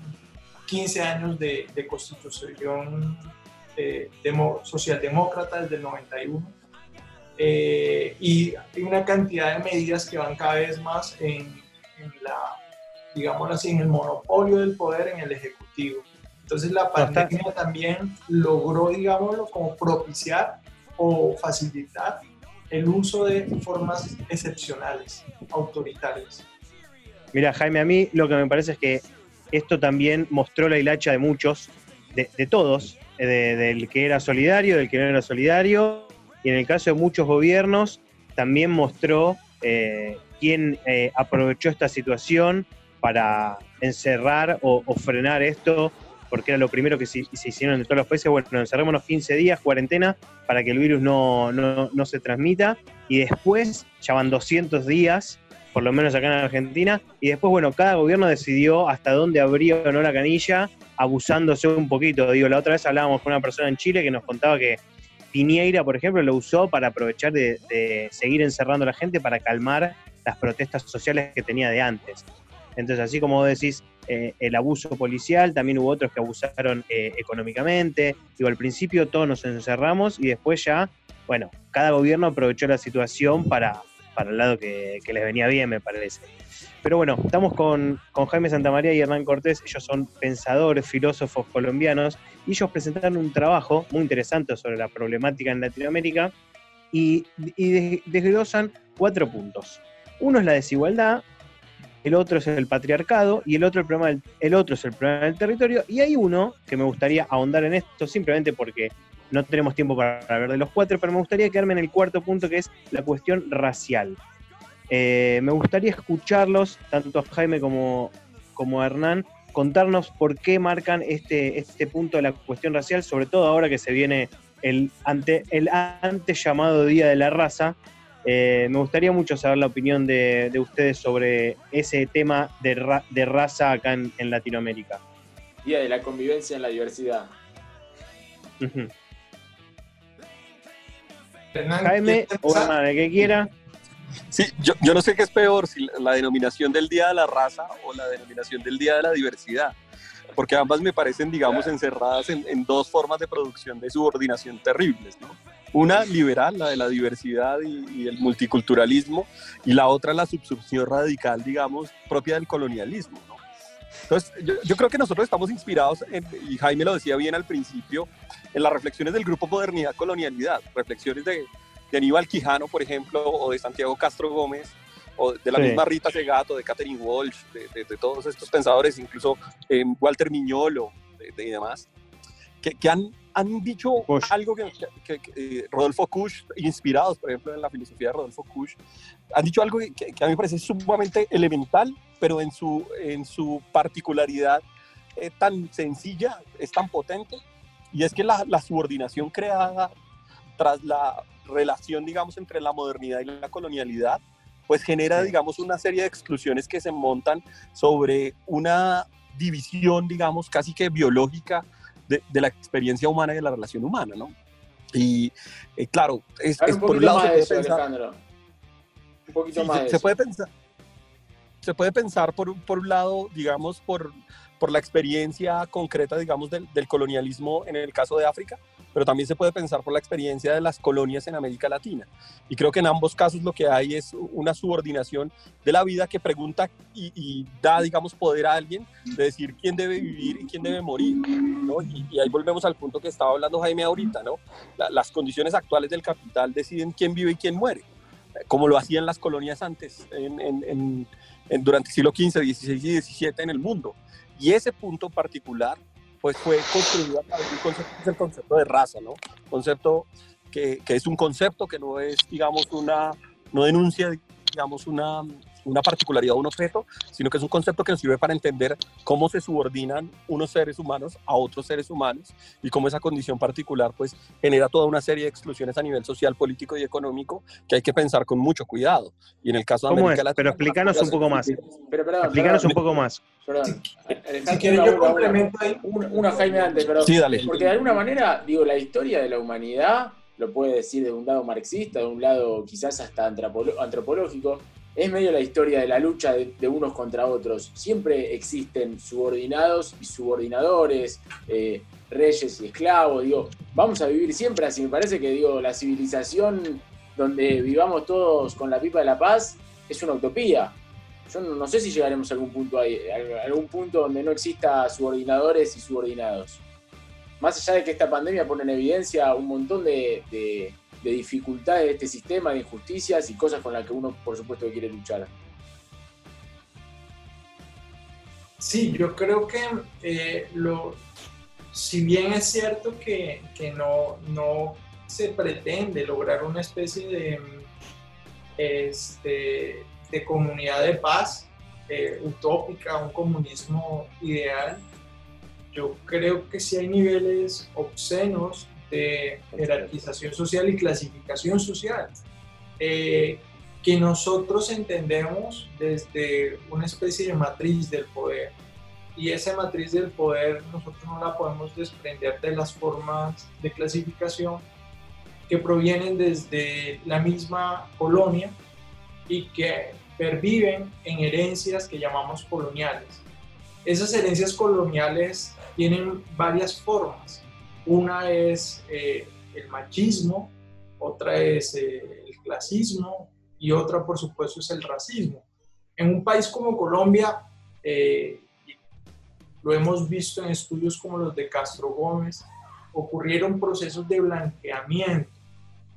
15 años de, de constitución eh, demo- socialdemócrata desde el 91. Eh, y hay una cantidad de medidas que van cada vez más en, en la, digámoslo así, en el monopolio del poder en el Ejecutivo. Entonces la pandemia también logró, digámoslo, como propiciar o facilitar el uso de formas excepcionales, autoritarias. Mira, Jaime, a mí lo que me parece es que esto también mostró la hilacha de muchos, de, de todos, eh, de- del que era solidario, del que no era solidario, y en el caso de muchos gobiernos también mostró eh, quién eh, aprovechó esta situación para encerrar o, frenar esto, porque era lo primero que se, se hicieron en todos los países, bueno, encerrémonos 15 días, cuarentena, para que el virus no, no- no se transmita, y después ya van 200 días, por lo menos acá en Argentina, y después, bueno, cada gobierno decidió hasta dónde abría o no la canilla, abusándose un poquito. Digo, la otra vez hablábamos con una persona en Chile que nos contaba que Piñeira, por ejemplo, lo usó para aprovechar de, seguir encerrando a la gente para calmar las protestas sociales que tenía de antes. Entonces, así como decís, eh, el abuso policial, también hubo otros que abusaron eh, económicamente. Digo, al principio todos nos encerramos y después ya, bueno, cada gobierno aprovechó la situación para, para el lado que, les venía bien, me parece. Pero bueno, estamos con, con Jaime Santamaría y Hernán Cortés, ellos son pensadores, filósofos colombianos, y ellos presentaron un trabajo muy interesante sobre la problemática en Latinoamérica y, y des- desglosan cuatro puntos. Uno es la desigualdad, el otro es el patriarcado y el otro, el, problema el otro es el problema del territorio. Y hay uno que me gustaría ahondar en esto simplemente porque no tenemos tiempo para hablar de los cuatro, pero me gustaría quedarme en el cuarto punto que es la cuestión racial. Eh, me gustaría escucharlos, tanto a Jaime como, como a Hernán, contarnos por qué marcan este, este punto de la cuestión racial, sobre todo ahora que se viene el, ante, el antes llamado Día de la Raza. Eh, me gustaría mucho saber la opinión de, de ustedes sobre ese tema de, ra- de raza acá en, en Latinoamérica. Día de la convivencia en la diversidad. Hernán, Jaime ¿quieres o? Hernán, el que quiera. Sí, yo, yo no sé qué es peor, si la- la denominación del Día de la Raza o la denominación del Día de la Diversidad, porque ambas me parecen, digamos, encerradas en, en dos formas de producción de subordinación terribles, ¿no? Una liberal, la de la diversidad y, y el multiculturalismo, y la otra la subsunción radical, digamos, propia del colonialismo, ¿no? Entonces, yo, yo creo que nosotros estamos inspirados, en- y Jaime lo decía bien al principio, en las reflexiones del grupo Modernidad Colonialidad, reflexiones de, de Aníbal Quijano, por ejemplo, o de Santiago Castro Gómez, o de la Sí. misma Rita Segato, de Catherine Walsh, de, de- de todos estos pensadores, incluso eh, Walter Miñolo y demás, que, que han, han dicho algo que, que- que, eh, Rodolfo Kusch, inspirados, por ejemplo, en la filosofía de Rodolfo Kusch, han dicho algo que a mí me parece sumamente elemental, pero en su, en su particularidad eh, tan sencilla, es tan potente, y es que la, la subordinación creada tras la relación, digamos, entre la modernidad y la colonialidad, pues genera, digamos, una serie de exclusiones que se montan sobre una división, digamos, casi que biológica de, de la experiencia humana y de la relación humana, ¿no? Y eh, claro, es, es un por un lado más se de puede eso, pensar, Alejandro. Un poquito Sí, más se, de se eso. puede pensar se puede pensar por, por un lado, digamos, por, por la experiencia concreta, digamos, del, colonialismo en el caso de África, pero también se puede pensar por la experiencia de las colonias en América Latina. Y creo que en ambos casos lo que hay es una subordinación de la vida que pregunta y, da, digamos, poder a alguien de decir quién debe vivir y quién debe morir. Y, ahí volvemos al punto que estaba hablando Jaime ahorita, ¿no? La- las condiciones actuales del capital deciden quién vive y quién muere como lo hacían las colonias antes, en- durante el siglo XV, XVI y XVII en el mundo. Y ese punto particular, pues fue construido a través de un concepto, el concepto de raza, ¿no? Concepto que es un concepto que no es, digamos, una, no denuncia, digamos, una, una particularidad de un objeto, sino que es un concepto que nos sirve para entender cómo se subordinan unos seres humanos a otros seres humanos y cómo esa condición particular pues genera toda una serie de exclusiones a nivel social, político y económico que hay que pensar con mucho cuidado. Y en el caso de ¿Cómo América es? Latina, Pero explícanos un poco más. Pero, perdón, Explícanos un poco más. Si yo complemento. Una, una, Jaime antes, pero. Sí, dale. Porque de alguna manera, digo, la historia de la humanidad, lo puede decir de un lado marxista, de un lado quizás hasta antropológico, es medio la historia de la lucha de, unos contra otros. Siempre existen subordinados y subordinadores, eh, reyes y esclavos. Digo, vamos a vivir siempre así. Me parece que digo, la civilización donde vivamos todos con la pipa de la paz, es una utopía. Yo no, sé si llegaremos a algún punto algún punto donde no exista subordinadores y subordinados. Más allá de que esta pandemia pone en evidencia un montón de- de dificultades de este sistema, de injusticias y cosas con las que uno, por supuesto, quiere luchar. Sí, yo creo que eh, lo, si bien es cierto que, que no, no se pretende lograr una especie de, este, de comunidad de paz eh, utópica, un comunismo ideal, yo creo que sí hay niveles obscenos de jerarquización social y clasificación social. eh, que nosotros entendemos desde una especie de matriz del poder. Y esa matriz del poder nosotros no la podemos desprender de las formas de clasificación que provienen desde la misma colonia y que perviven en herencias que llamamos coloniales. Esas herencias coloniales tienen varias formas. Una es eh, el machismo, otra es eh, el clasismo y otra, por supuesto, es el racismo. En un país como Colombia, eh, lo hemos visto en estudios como los de Castro Gómez, ocurrieron procesos de blanqueamiento,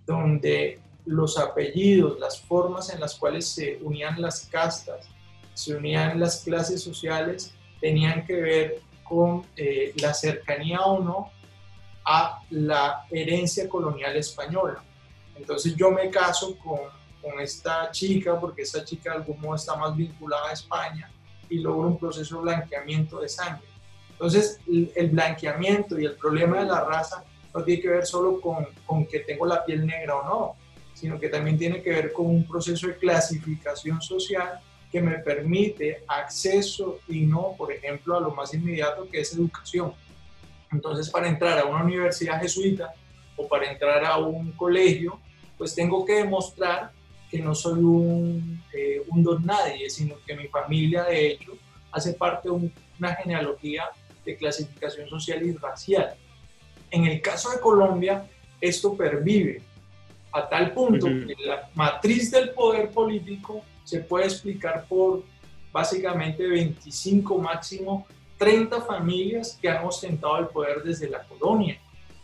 donde los apellidos, las formas en las cuales se unían las castas, se unían las clases sociales, tenían que ver con la cercanía o no a la herencia colonial española. Entonces yo me caso con, con esta chica porque esta chica de algún modo está más vinculada a España y logro un proceso de blanqueamiento de sangre. Entonces el blanqueamiento y el problema de la raza no tiene que ver solo con, con que tengo la piel negra o no, sino que también tiene que ver con un proceso de clasificación social que me permite acceso y no, por ejemplo, a lo más inmediato que es educación. Entonces, para entrar a una universidad jesuita o para entrar a un colegio, pues tengo que demostrar que no soy un, eh, un don nadie, sino que mi familia, de hecho, hace parte de un- una genealogía de clasificación social y racial. En el caso de Colombia, esto pervive a tal punto Ujú. que la matriz del poder político se puede explicar por básicamente 25 máximo 30 familias que han ostentado el poder desde la colonia.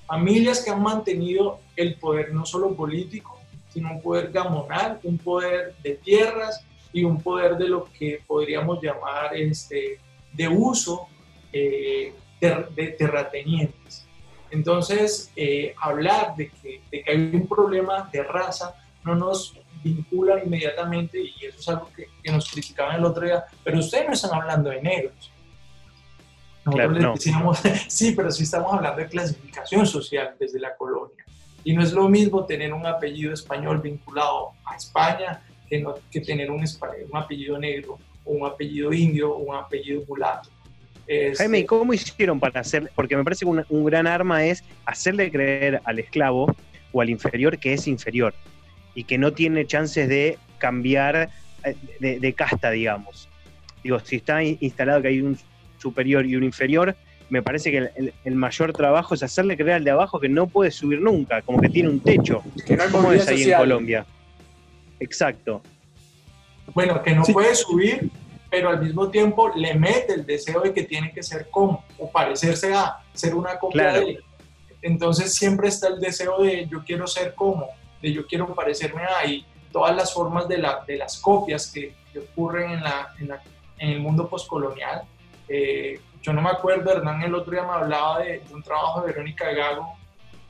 Familias que han mantenido el poder no solo político, sino un poder gamonal, un poder de tierras y un poder de lo que podríamos llamar este, de uso eh, de terratenientes. Entonces, eh, hablar de que, de que hay un problema de raza no nos vincula inmediatamente, y eso es algo que, que nos criticaban el otro día, pero ustedes no están hablando de negros. Nosotros Claro, les no. decíamos, sí, pero sí estamos hablando de clasificación social desde la colonia. Y no es lo mismo tener un apellido español vinculado a España que, no- que tener un, un apellido negro, o un apellido indio, o un apellido mulato. Este, Jaime, ¿y cómo hicieron para hacer? Porque me parece que un, un gran arma es hacerle creer al esclavo o al inferior que es inferior y que no tiene chances de cambiar eh, de, de casta, digamos. Digo, si está in- instalado que hay un superior y un inferior, me parece que el, el- el mayor trabajo es hacerle creer al de abajo que no puede subir nunca, como que tiene un techo. Que no hay ¿Cómo es ahí social. en Colombia? Exacto. Bueno, que no puede subir, pero al mismo tiempo le mete el deseo de que tiene que ser como, o parecerse a, ser una copia Claro. de él. Entonces siempre está el deseo de yo quiero ser como, de yo quiero parecerme a, y todas las formas de, la, de las copias que, que ocurren en, la, en, la- en el mundo postcolonial. Eh, yo no me acuerdo, Hernán el otro día me hablaba de, de un trabajo de Verónica Gago,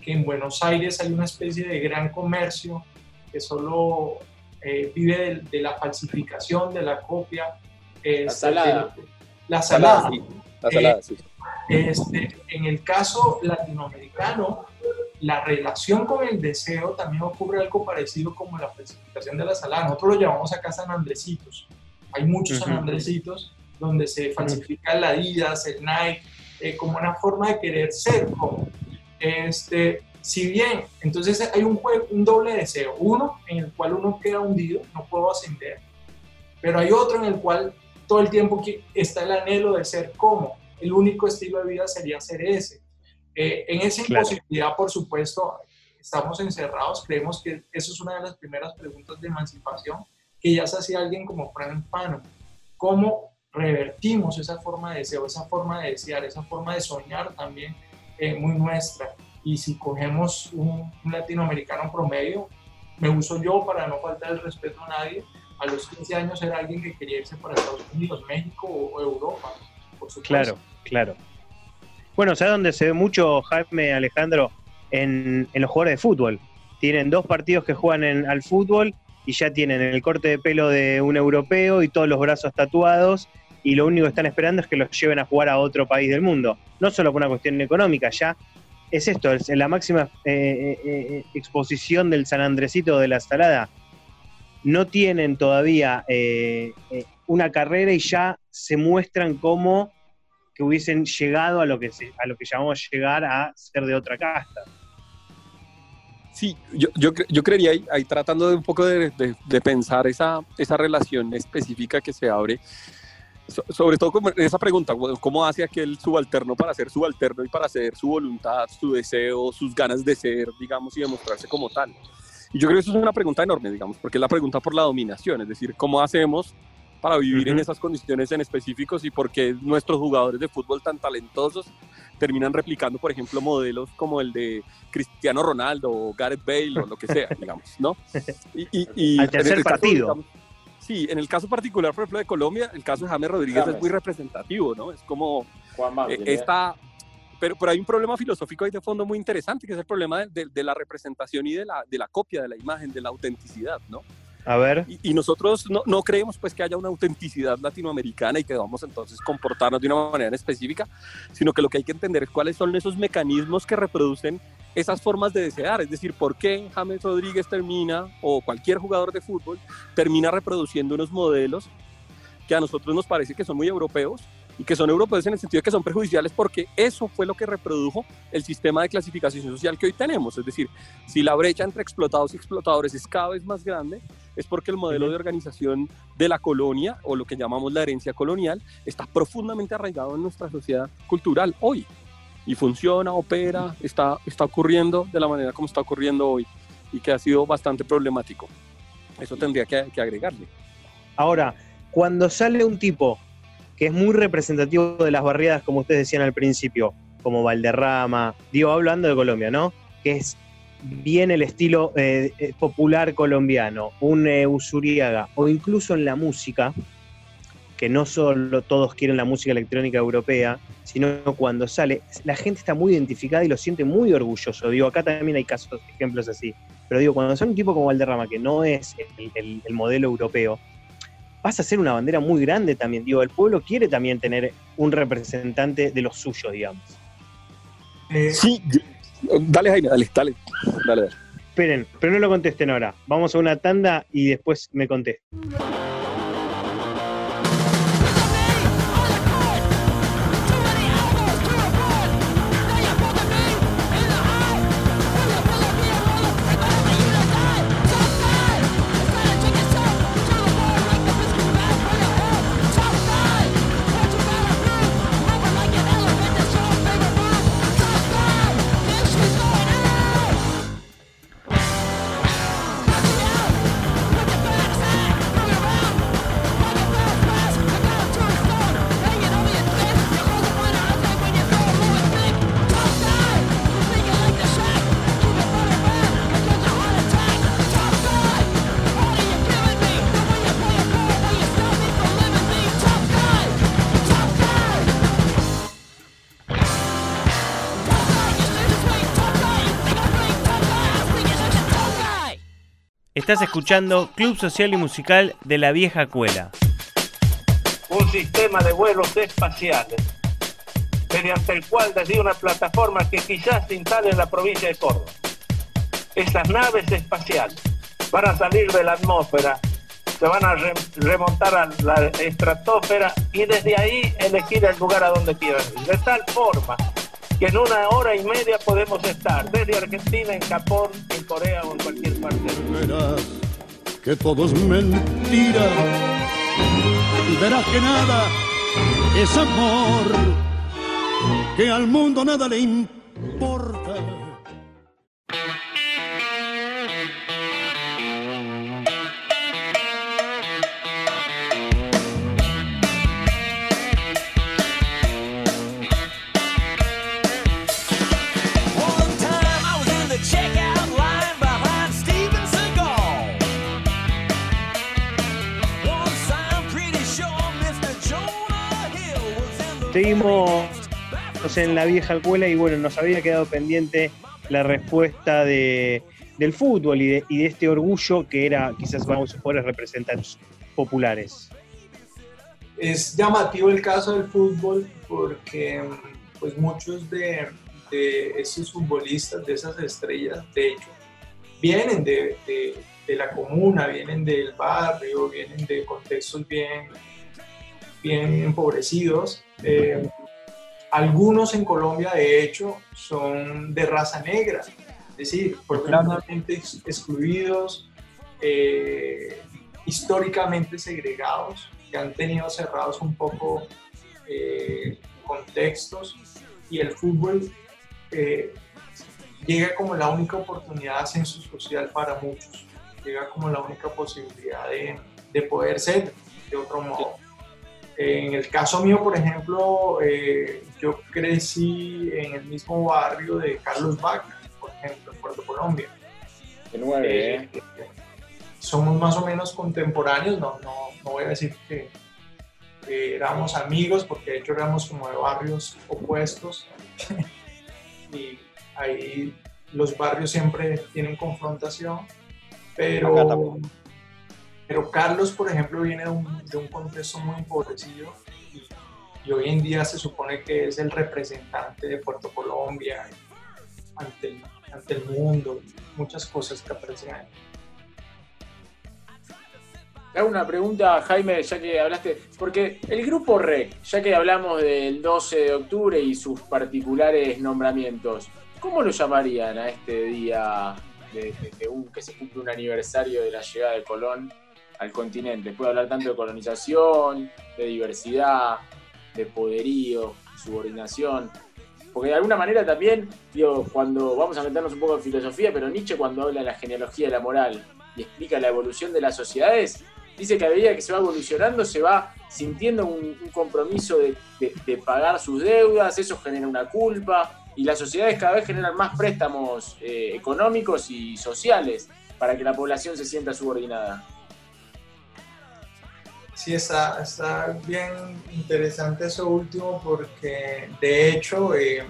que en Buenos Aires hay una especie de gran comercio que solo eh, vive de, de la falsificación, de la copia. este, salada. de- la salada. sí. La salada, Eh, sí. este, en el caso latinoamericano, la relación con el deseo también ocurre algo parecido como la falsificación de la salada. Nosotros lo llamamos acá San Andresitos. Hay muchos San Ujú. Andresitos donde se falsifica el Adidas, el Nike, eh, como una forma de querer ser como. Este, si bien, entonces hay un, juego, un doble deseo. Uno en el cual uno queda hundido, no puedo ascender. Pero hay otro en el cual todo el tiempo está el anhelo de ser como. El único estilo de vida sería ser ese. Eh, en esa Claro. imposibilidad, por supuesto, estamos encerrados, creemos que eso es una de las primeras preguntas de emancipación que ya se hacía alguien como Frank Pano. ¿Cómo revertimos esa forma de deseo, esa forma de desear, esa forma de soñar también eh, muy nuestra? Y si cogemos un, un latinoamericano promedio, me uso yo para no faltar el respeto a nadie, a los 15 años era alguien que quería irse para Estados Unidos, México o, Europa, por supuesto. Claro, claro. Bueno, ¿sabes dónde se ve mucho, Jaime Alejandro? En, en los jugadores de fútbol. Tienen dos partidos que juegan en- al fútbol y ya tienen el corte de pelo de un europeo y todos los brazos tatuados y lo único que están esperando es que los lleven a jugar a otro país del mundo. No solo por una cuestión económica, ya es esto, es la máxima eh, eh, eh, exposición del San Andresito de la Salada. No tienen todavía una carrera y ya se muestran como que hubiesen llegado a lo que, se- a lo que llamamos llegar a ser de otra casta. Sí, yo, yo, yo creería ahí, tratando de un poco de, de- de pensar esa, esa relación específica que se abre, so- sobre todo como esa pregunta, ¿cómo hace aquel subalterno para ser subalterno y para hacer su voluntad, su deseo, sus ganas de ser, digamos, y demostrarse como tal? Y yo creo que eso es una pregunta enorme, digamos, porque es la pregunta por la dominación, es decir, ¿cómo hacemos para vivir en esas condiciones en específicos y por qué nuestros jugadores de fútbol tan talentosos terminan replicando, por ejemplo, modelos como el de Cristiano Ronaldo o Gareth Bale o lo que sea, digamos, ¿no? Y, y- y Al tercer el caso, partido. digamos, sí, en el caso particular, por ejemplo, de Colombia, el caso de James Rodríguez James. es muy representativo, ¿no? Es como Juan eh, ¿eh? esta... Pero, pero hay un problema filosófico ahí de fondo muy interesante, que es el problema de, de- de la representación y de la, de la copia, de la imagen, de la autenticidad, ¿no? A ver. Y, y nosotros no, no creemos pues que haya una autenticidad latinoamericana y que vamos entonces comportarnos de una manera específica, sino que lo que hay que entender es cuáles son esos mecanismos que reproducen esas formas de desear, es decir, por qué James Rodríguez termina o cualquier jugador de fútbol termina reproduciendo unos modelos que a nosotros nos parece que son muy europeos y que son europeos en el sentido de que son perjudiciales porque eso fue lo que reprodujo el sistema de clasificación social que hoy tenemos. Es decir, si la brecha entre explotados y explotadores es cada vez más grande, es porque el modelo de organización de la colonia o lo que llamamos la herencia colonial está profundamente arraigado en nuestra sociedad cultural hoy. Y funciona, opera, está, está ocurriendo de la manera como está ocurriendo hoy y que ha sido bastante problemático. Eso tendría que, que agregarle. Ahora, cuando sale un tipo que es muy representativo de las barriadas, como ustedes decían al principio, como Valderrama, digo, hablando de Colombia, ¿no? Que es bien el estilo eh, eh, popular colombiano, un eh, o incluso en la música, que no solo todos quieren la música electrónica europea, sino cuando sale, la gente está muy identificada y lo siente muy orgulloso. Digo, acá también hay casos, ejemplos así. Pero digo, cuando son un tipo como Valderrama, que no es el- el- el modelo europeo, pasa a ser una bandera muy grande también. Digo, el pueblo quiere también tener un representante de los suyos, digamos. Eh, Sí, dale Jaime, dale, dale, dale, dale. Esperen, pero no lo contesten ahora. Vamos a una tanda y después me contesten. Estás escuchando Club Social y Musical de la Vieja Cuela. un sistema de vuelos espaciales, mediante el cual desde una plataforma que quizás se instale en la provincia de Córdoba, esas naves espaciales van a salir de la atmósfera, se van a re- remontar a la estratosfera y desde ahí elegir el lugar a donde quieran. De tal forma que en una hora y media podemos estar desde Argentina, en Japón, en Corea o en cualquier parte. Verás que todo es mentira. Verás que nada es amor. Que al mundo nada le importa. Seguimos en la vieja escuela y bueno, nos había quedado pendiente la respuesta de, del fútbol y de, este orgullo que era quizás vamos a jugadores representantes populares. Es llamativo el caso del fútbol porque pues muchos de, de esos futbolistas, de esas estrellas, de hecho, vienen de, de- de la comuna, vienen del barrio, vienen de contextos bien, bien empobrecidos. Eh, algunos en Colombia, de hecho, son de raza negra, es decir, profundamente ex- excluidos, eh, históricamente segregados, que han tenido cerrados un poco eh, contextos y el fútbol eh, llega como la única oportunidad de ascenso social para muchos, llega como la única posibilidad de, de poder ser de otro modo. En el caso mío, por ejemplo, eh, yo crecí en el mismo barrio de Carlos Vaca, por ejemplo, en Puerto Colombia. De nueve, Eh, somos más o menos contemporáneos, no, no, no voy a decir que, que éramos amigos, porque de hecho éramos como de barrios opuestos. y ahí los barrios siempre tienen confrontación, pero, pero Carlos, por ejemplo, viene de un, de un contexto muy empobrecido y, hoy en día se supone que es el representante de Puerto Colombia ante el, ante el mundo, muchas cosas que aprecian ahí. Te hago una pregunta, Jaime, ya que hablaste, porque el grupo REC, ya que hablamos del 12 de octubre y sus particulares nombramientos, ¿cómo lo llamarían a este día de un, que se cumple un aniversario de la llegada de Colón al continente? Puede hablar tanto de colonización, de diversidad, de poderío, subordinación. Porque de alguna manera también, digo, cuando vamos a meternos un poco en filosofía, pero Nietzsche cuando habla de la genealogía de la moral y explica la evolución de las sociedades, dice que a medida que se va evolucionando se va sintiendo un, un compromiso de, de- de pagar sus deudas, eso genera una culpa y las sociedades cada vez generan más préstamos eh, económicos y sociales para que la población se sienta subordinada. Sí, está, está bien interesante eso último porque de hecho eh,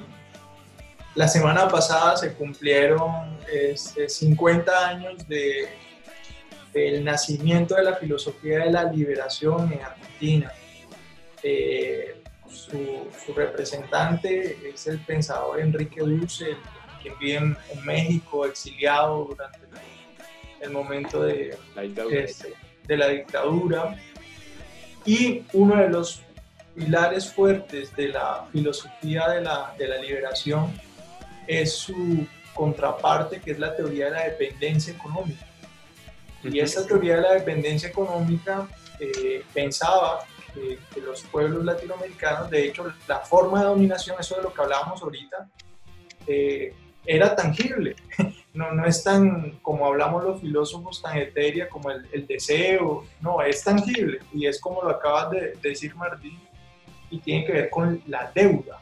la semana pasada se cumplieron este, 50 años de, del nacimiento de la filosofía de la liberación en Argentina. Eh, su, su representante es el pensador Enrique Dussel, quien vive en, en México, exiliado durante el, el momento de La dictadura. este, de la dictadura. Y uno de los pilares fuertes de la filosofía de la, de la liberación es su contraparte, que es la teoría de la dependencia económica. Y esa teoría de la dependencia económica eh, pensaba que, que los pueblos latinoamericanos, de hecho, la forma de dominación, eso de lo que hablábamos ahorita, eh, era tangible. No, no es tan, como hablamos los filósofos, tan etérea como el, el deseo, no, es tangible y es como lo acabas de, de decir Martín y tiene que ver con la deuda.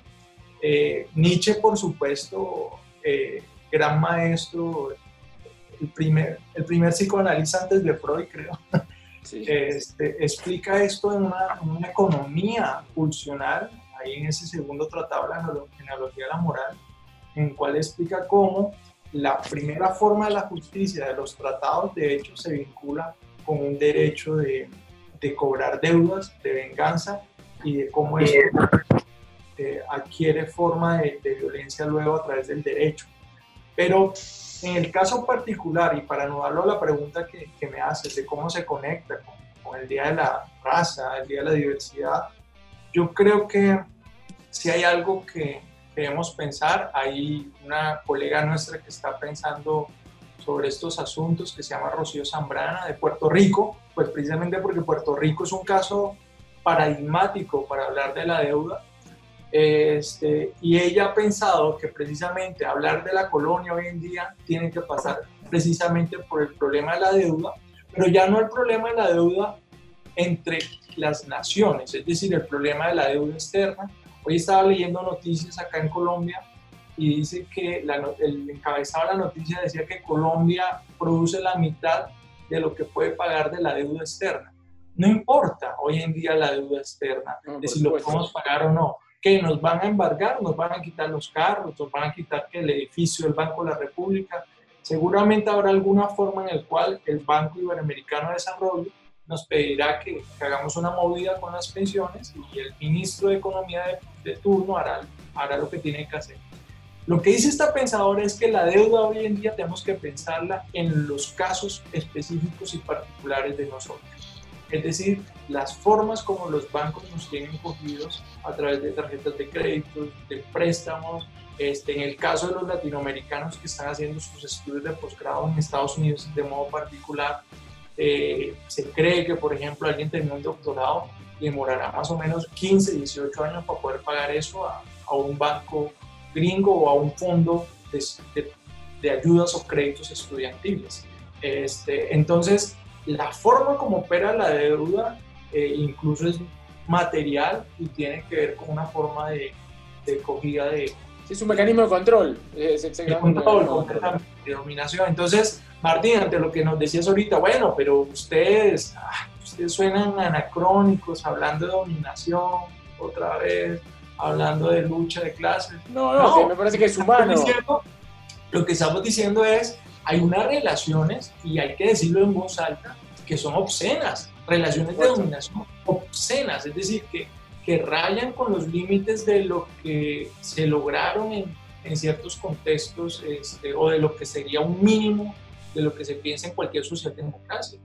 Eh, Nietzsche, por supuesto, eh, gran maestro, el primer, el primer psicoanalista antes de Freud, creo, este, explica esto en una, en una economía pulsional, ahí en ese segundo tratado, la genealo- genealogía de la moral, en cual explica cómo la primera forma de la justicia de los tratados, de hecho, se vincula con un derecho de, de cobrar deudas, de venganza, y de cómo eso eh, adquiere forma de, de violencia luego a través del derecho. Pero en el caso particular, y para anudarlo a la pregunta que, que me haces de cómo se conecta con, con el Día de la Raza, el Día de la Diversidad, yo creo que si hay algo que debemos pensar, hay una colega nuestra que está pensando sobre estos asuntos que se llama Rocío Zambrana de Puerto Rico, pues precisamente porque Puerto Rico es un caso paradigmático para hablar de la deuda. Este, y ella ha pensado que precisamente hablar de la colonia hoy en día tiene que pasar precisamente por el problema de la deuda, pero ya no el problema de la deuda entre las naciones, es decir, el problema de la deuda externa. Hoy estaba leyendo noticias acá en Colombia y dice que la no- el encabezado de la noticia decía que Colombia produce la mitad de lo que puede pagar de la deuda externa. No importa hoy en día la deuda externa, de si lo podemos pagar o no. que nos van a embargar, nos van a quitar los carros, nos van a quitar el edificio del Banco de la República. Seguramente habrá alguna forma en la cual el Banco Iberoamericano de Desarrollo nos pedirá que, que hagamos una movida con las pensiones y el ministro de Economía de, de turno hará, hará lo que tiene que hacer. Lo que dice esta pensadora es que la deuda hoy en día tenemos que pensarla en los casos específicos y particulares de nosotros. Es decir, las formas como los bancos nos tienen cogidos a través de tarjetas de crédito, de préstamos, este, en el caso de los latinoamericanos que están haciendo sus estudios de posgrado en Estados Unidos de modo particular, eh, se cree que, por ejemplo, alguien terminó un doctorado y demorará más o menos 15, 18 años para poder pagar eso a, a un banco gringo o a un fondo de, de, de ayudas o créditos estudiantiles. Este, entonces, la forma como opera la deuda eh, incluso es material y tiene que ver con una forma de, de cogida de... Sí, es un mecanismo de control. Es de control, mecanismo de control. completamente, de dominación. Entonces, Martín, ante lo que nos decías ahorita, bueno, pero ustedes, ah, suenan anacrónicos hablando de dominación otra vez, hablando de lucha de clases. No, no, que me parece que es humano. Diciendo- lo que estamos diciendo es, hay unas relaciones, y hay que decirlo en voz alta, que son obscenas, relaciones de dominación obscenas, es decir, que, que rayan con los límites de lo que se lograron en, en ciertos contextos, este, o de lo que sería un mínimo de lo que se piensa en cualquier socialdemocracia.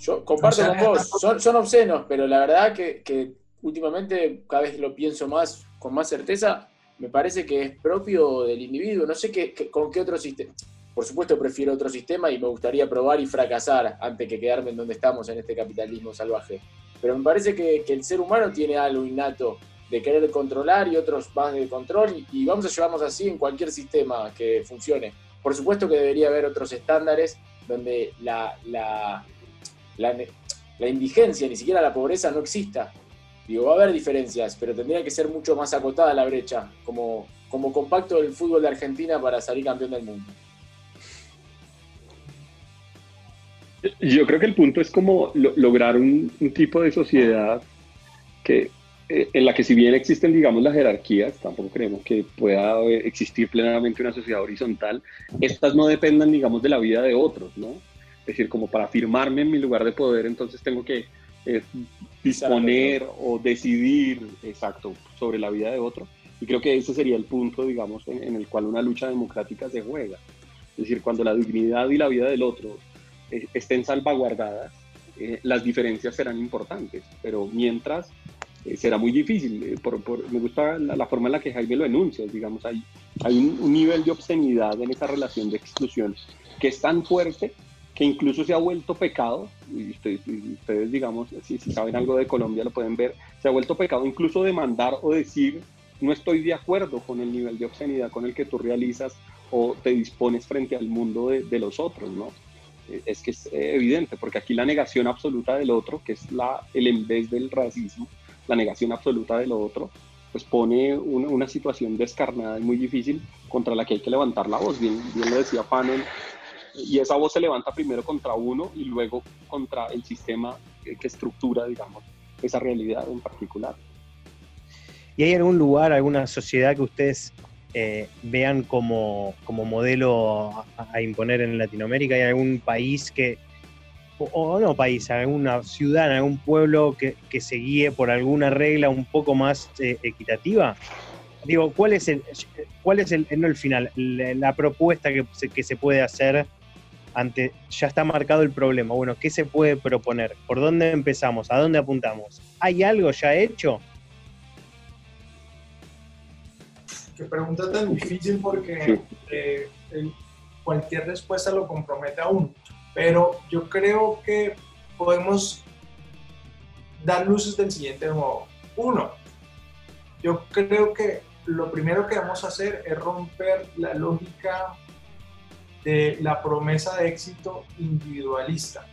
Yo comparto O sea, con vos, son, son obscenos, pero la verdad que, que últimamente cada vez lo pienso más con más certeza, me parece que es propio del individuo. No sé qué, qué- con qué otro sistema. Por supuesto prefiero otro sistema y me gustaría probar y fracasar antes que quedarme en donde estamos en este capitalismo salvaje. Pero me parece que, que el ser humano tiene algo innato de querer controlar y otros más de control y, y vamos a llevarnos así en cualquier sistema que funcione. Por supuesto que debería haber otros estándares donde la, la, la, la indigencia, ni siquiera la pobreza, no exista. Digo, va a haber diferencias, pero tendría que ser mucho más acotada la brecha, como, como compacto del fútbol de Argentina para salir campeón del mundo. Yo creo que el punto es como lo- lograr un, un tipo de sociedad que, eh, en la que si bien existen, digamos, las jerarquías, tampoco creemos que pueda eh, existir plenamente una sociedad horizontal, estas no dependan, digamos, de la vida de otros, ¿no? Es decir, como para afirmarme en mi lugar de poder, entonces tengo que eh, disponer o decidir, exacto, sobre la vida de otro. Y creo que ese sería el punto, digamos, en, en el cual una lucha democrática se juega. Es decir, cuando la dignidad y la vida del otro eh, estén salvaguardadas, eh, las diferencias serán importantes, pero mientras eh, será muy difícil. Eh, por- por- me gusta la, la forma en la que Jaime lo enuncia, digamos, hay, hay un, un nivel de obscenidad en esa relación de exclusión que es tan fuerte que incluso se ha vuelto pecado, y ustedes, y ustedes digamos, si, si saben algo de Colombia lo pueden ver, se ha vuelto pecado incluso demandar o decir no estoy de acuerdo con el nivel de obscenidad con el que tú realizas o te dispones frente al mundo de, de los otros, ¿no? Eh, Es que es eh, evidente, porque aquí la negación absoluta del otro, que es la, el en vez del racismo, la negación absoluta de lo otro, pues pone una, una situación descarnada y muy difícil contra la que hay que levantar la voz. Bien, bien lo decía Panel, y esa voz se levanta primero contra uno y luego contra el sistema que, estructura, digamos, esa realidad en particular. ¿Y hay algún lugar, alguna sociedad que ustedes eh, vean como, como modelo a, imponer en Latinoamérica? ¿Hay algún país que, o, o no país, alguna ciudad, algún pueblo que, que se guíe por alguna regla un poco más eh, equitativa? Digo, ¿cuál es el, cuál es el, no el final, la, propuesta que que se puede hacer ante, ya está marcado el problema? Bueno, ¿qué se puede proponer? ¿Por dónde empezamos? ¿A dónde apuntamos? ¿Hay algo ya hecho? Qué pregunta tan difícil porque eh, cualquier respuesta lo compromete a uno. Pero yo creo que podemos dar luces del siguiente modo. Uno, yo creo que lo primero que vamos a hacer es romper la lógica de la promesa de éxito individualista.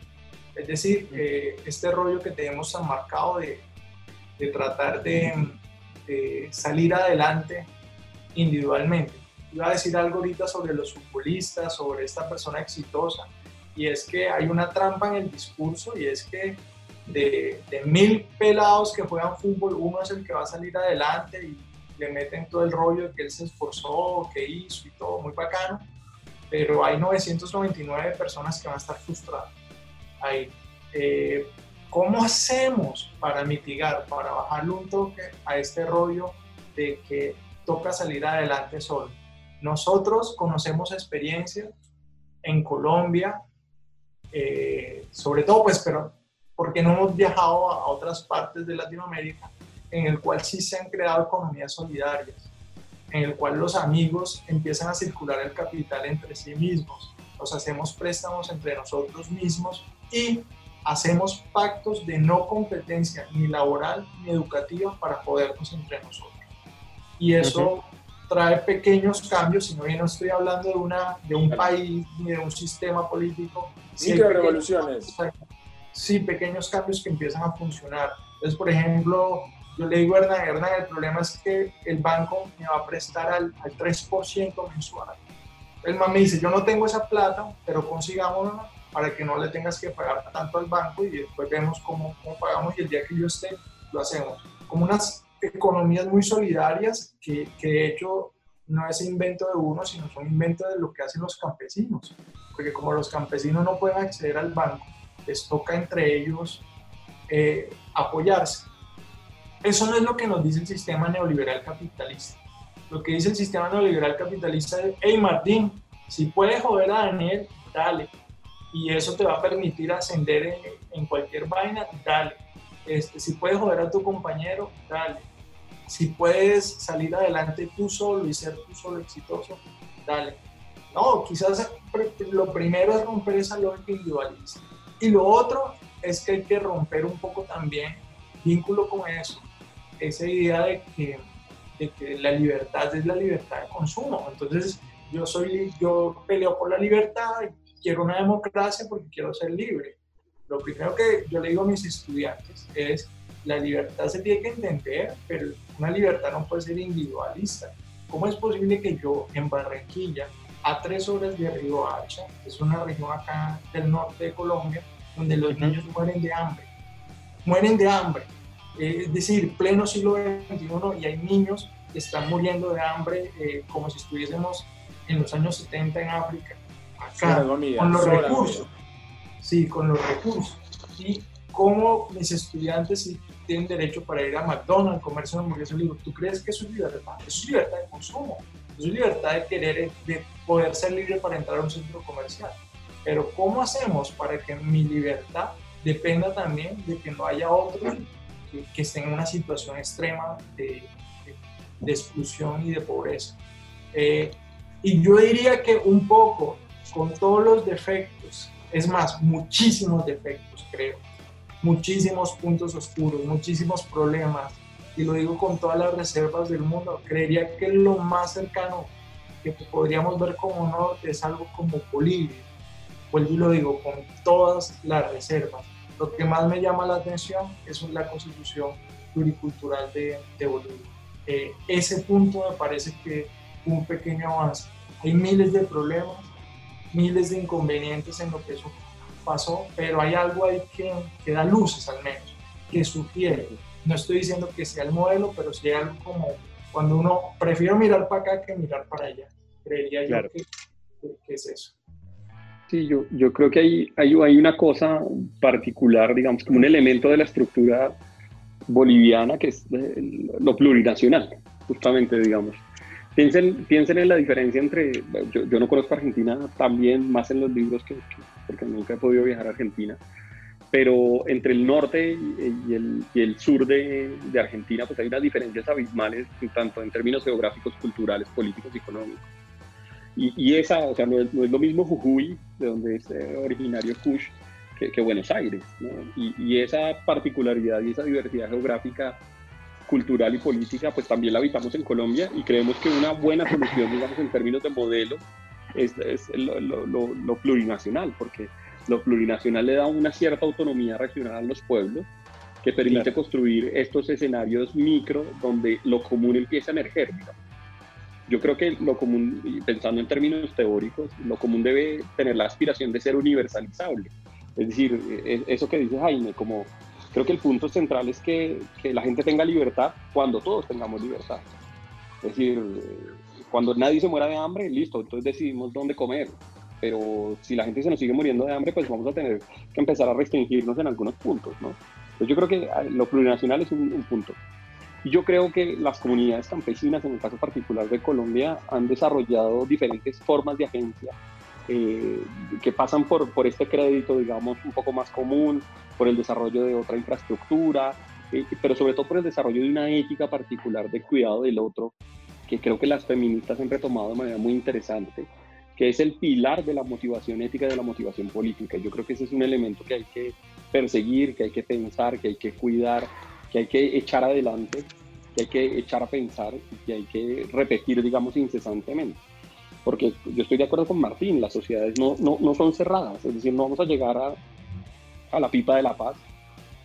Es decir, eh, este rollo que tenemos tan marcado de, de tratar de, de salir adelante individualmente. Iba a decir algo ahorita sobre los futbolistas, sobre esta persona exitosa, y es que hay una trampa en el discurso y es que de, de mil pelados que juegan fútbol, uno es el que va a salir adelante y le meten todo el rollo de que él se esforzó, que hizo y todo, muy bacano, pero hay 999 personas que van a estar frustradas ahí. Eh, ¿Cómo hacemos para mitigar, para bajarle un toque a este rollo de que toca salir adelante solo? Nosotros conocemos experiencia en Colombia, eh, sobre todo pues, pero porque no hemos viajado a otras partes de Latinoamérica, en el cual sí se han creado economías solidarias, en el cual los amigos empiezan a circular el capital entre sí mismos, nos hacemos préstamos entre nosotros mismos y hacemos pactos de no competencia ni laboral ni educativa para podernos entre nosotros. Y eso trae pequeños cambios, si no yo no estoy hablando de, una, de un país ni de un sistema político. sí pequeños revoluciones. Sí, pequeños cambios que empiezan a funcionar. Entonces, por ejemplo, yo le digo a Hernán, Hernán, el problema es que el banco me va a prestar al, al 3% mensual. El man me dice, yo no tengo esa plata, pero consigámosla para que no le tengas que pagar tanto al banco y después vemos cómo, cómo pagamos y el día que yo esté, lo hacemos. Como unas economías muy solidarias que, que de hecho no es invento de uno, sino son invento de lo que hacen los campesinos. Porque como los campesinos no pueden acceder al banco, les toca entre ellos eh, apoyarse. Eso no es lo que nos dice el sistema neoliberal capitalista. Lo que dice el sistema neoliberal capitalista es, hey Martín, si puedes joder a Daniel, dale. Y eso te va a permitir ascender en, cualquier vaina, dale. Este, si puedes joder a tu compañero, dale. Si puedes salir adelante tú solo y ser tú solo exitoso, dale. No, quizás lo primero es romper esa lógica individualista. Y lo otro es que hay que romper un poco también vínculo con eso, esa idea de que, de que la libertad es la libertad de consumo. Entonces, yo, soy, yo peleo por la libertad, quiero una democracia porque quiero ser libre. Lo primero que yo le digo a mis estudiantes es, la libertad se tiene que entender, pero una libertad no puede ser individualista. ¿Cómo es posible que yo en Barranquilla, a tres horas de Río Hacha, es una región acá del norte de Colombia, donde los niños mueren de hambre? Mueren de hambre. Eh, es decir, pleno siglo XXI y hay niños que están muriendo de hambre eh, como si estuviésemos en los años 70 en África, acá, comida, con los recursos. Sí, con los recursos. Y cómo mis estudiantes sí tienen derecho para ir a McDonald's, comerse una hamburguesa. Le digo, ¿tú crees que eso es libertad? Eso es libertad de consumo. Eso es libertad de querer, de poder ser libre para entrar a un centro comercial. Pero ¿cómo hacemos para que mi libertad dependa también de que no haya otros que, que estén en una situación extrema de, exclusión y de pobreza? Eh, y yo diría que un poco, con todos los defectos, es más, muchísimos defectos, creo, muchísimos puntos oscuros, muchísimos problemas, y lo digo con todas las reservas del mundo, creería que lo más cercano que podríamos ver como norte es algo como Bolivia. Vuelvo y lo digo con todas las reservas. Lo que más me llama la atención es la constitución pluricultural de, de Bolivia. Eh, ese punto me parece que un pequeño avance. Hay miles de problemas, miles de inconvenientes en lo que eso pasó, pero hay algo ahí que, que da luces al menos, que sugiere. No estoy diciendo que sea el modelo, pero sí hay algo como cuando uno prefiero mirar para acá que mirar para allá. Creería yo Claro. que, que- que es eso. Sí, yo, yo creo que hay, hay, una cosa particular, digamos, como un elemento de la estructura boliviana que es eh, lo plurinacional, justamente, digamos. Piensen, piensen en la diferencia entre, yo, no conozco Argentina también, más en los libros que, que- porque nunca he podido viajar a Argentina, pero entre el norte y el, y el sur de, de Argentina, pues hay unas diferencias abismales, tanto en términos geográficos, culturales, políticos y económicos. Y, y esa, o sea, no es, no es lo mismo Jujuy, de donde es eh, originario Kush, que, que Buenos Aires. ¿no? Y, y esa particularidad y esa diversidad geográfica, cultural y política, pues también la habitamos en Colombia y creemos que una buena solución, digamos, en términos de modelo, es, es lo, lo- lo- lo plurinacional, porque lo plurinacional le da una cierta autonomía regional a los pueblos que permite construir estos escenarios micro donde lo común empieza a emerger. digamos. Yo creo que lo común, pensando en términos teóricos, lo común debe tener la aspiración de ser universalizable. Es decir, e- eso que dice Jaime, como creo que el punto central es que, que la gente tenga libertad cuando todos tengamos libertad. Es decir, cuando nadie se muera de hambre, listo, entonces decidimos dónde comer. Pero si la gente se nos sigue muriendo de hambre, pues vamos a tener que empezar a restringirnos en algunos puntos, ¿no? Entonces yo creo que ah, lo plurinacional es un, un punto. Yo creo que las comunidades campesinas, en el caso particular de Colombia, han desarrollado diferentes formas de agencia eh, que pasan por, por este crédito, digamos, un poco más común, por el desarrollo de otra infraestructura, eh, pero sobre todo por el desarrollo de una ética particular de cuidado del otro, que creo que las feministas han retomado de manera muy interesante, que es el pilar de la motivación ética y de la motivación política. Yo creo que ese es un elemento que hay que perseguir, que hay que pensar, que hay que cuidar, que hay que echar adelante, que hay que echar a pensar y que hay que repetir, digamos, incesantemente. Porque yo estoy de acuerdo con Martín, las sociedades no, no, no son cerradas, es decir, no vamos a llegar a, a la pipa de la paz,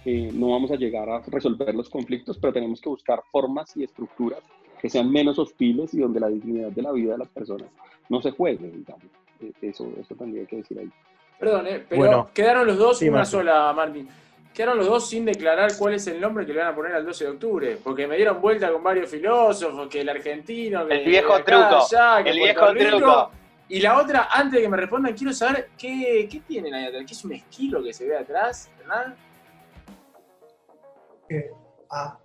eh, no vamos a llegar a resolver los conflictos, pero tenemos que buscar formas y estructuras que sean menos hostiles y donde la dignidad de la vida de las personas no se juegue, digamos. Eh, Eso, eso tendría que decir ahí. Perdón, eh, pero Bueno. quedaron los dos, Sí, una Martín. sola, Martín. Quedaron los dos sin declarar cuál es el nombre que le van a poner al 12 de octubre. Porque me dieron vuelta con varios filósofos, que el argentino, que El viejo acá, truco, allá, que el Puerto viejo Rico. truco. Y la otra, antes de que me respondan, quiero saber qué, qué tienen ahí atrás. ¿Qué es un esquilo que se ve atrás, Hernán? Ah,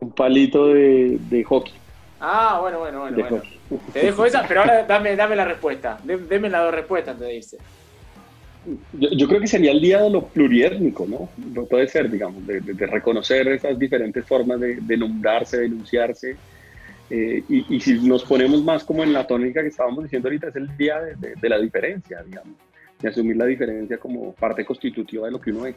Un palito de, de hockey. Ah, bueno, bueno, bueno. de bueno. hockey. Te dejo esa, pero ahora dame, dame la respuesta. Deme las dos respuestas antes de irse. Yo, yo creo que sería el día de lo pluriétnico, ¿no? No puede ser, digamos, de, de- de reconocer esas diferentes formas de, de nombrarse, de enunciarse. Eh, y, y si nos ponemos más como en la tónica que estábamos diciendo ahorita, es el día de, de- de la diferencia, digamos, de asumir la diferencia como parte constitutiva de lo que uno es.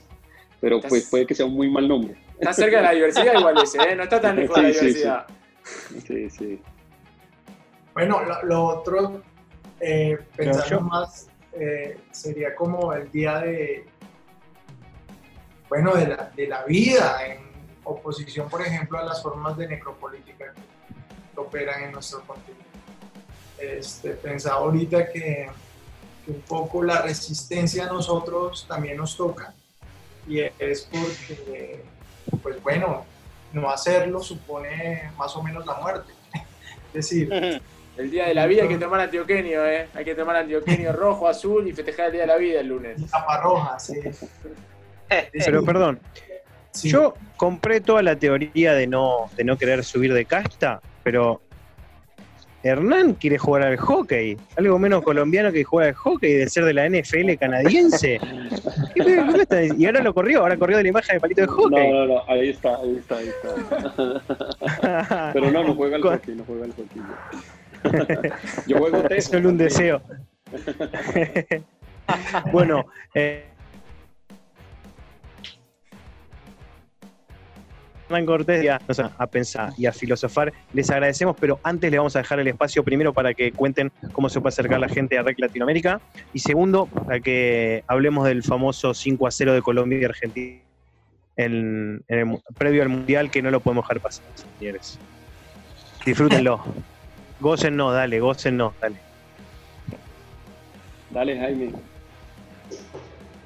Pero pues puede que sea un muy mal nombre. Está cerca de la diversidad igual ese, ¿eh? No está tan lejos de la Sí, sí, sí. diversidad. Sí, sí. Bueno, lo, lo otro, eh, pensando yo- más, eh, sería como el día de, bueno, de la, de la vida, en oposición, por ejemplo, a las formas de necropolítica que operan en nuestro continente. Este, pensaba ahorita que, que un poco la resistencia a nosotros también nos toca y es porque, pues bueno, no hacerlo supone más o menos la muerte. Es decir, El día de la vida hay que tomar antioquenio, ¿eh? Hay que tomar antioquenio rojo, azul y festejar el día de la vida el lunes. Capa roja, sí. Pero perdón, yo compré toda la teoría de no, de no querer subir de casta, pero Hernán quiere jugar al hockey, algo menos colombiano que jugar al hockey, de ser de la NFL canadiense. ¿Qué pedo- qué está diciendo? y ahora lo corrió, ahora corrió de la imagen de palito de hockey. No, no, no, ahí está, ahí está, ahí está. Pero no, no juega al hockey, no juega al hockey. Yo juego Es tenis. solo un deseo. bueno, eh, Hernán Cortés ya nos a a pensar y a filosofar. Les agradecemos, pero antes le vamos a dejar el espacio primero para que cuenten cómo se puede acercar la gente a REC Latinoamérica y segundo, para que hablemos del famoso 5 a 0 de Colombia y Argentina en, en el mu- previo al Mundial que no lo podemos dejar pasar, señores. Disfrútenlo. Gócennos, dale, gócennos, dale. Dale, Jaime.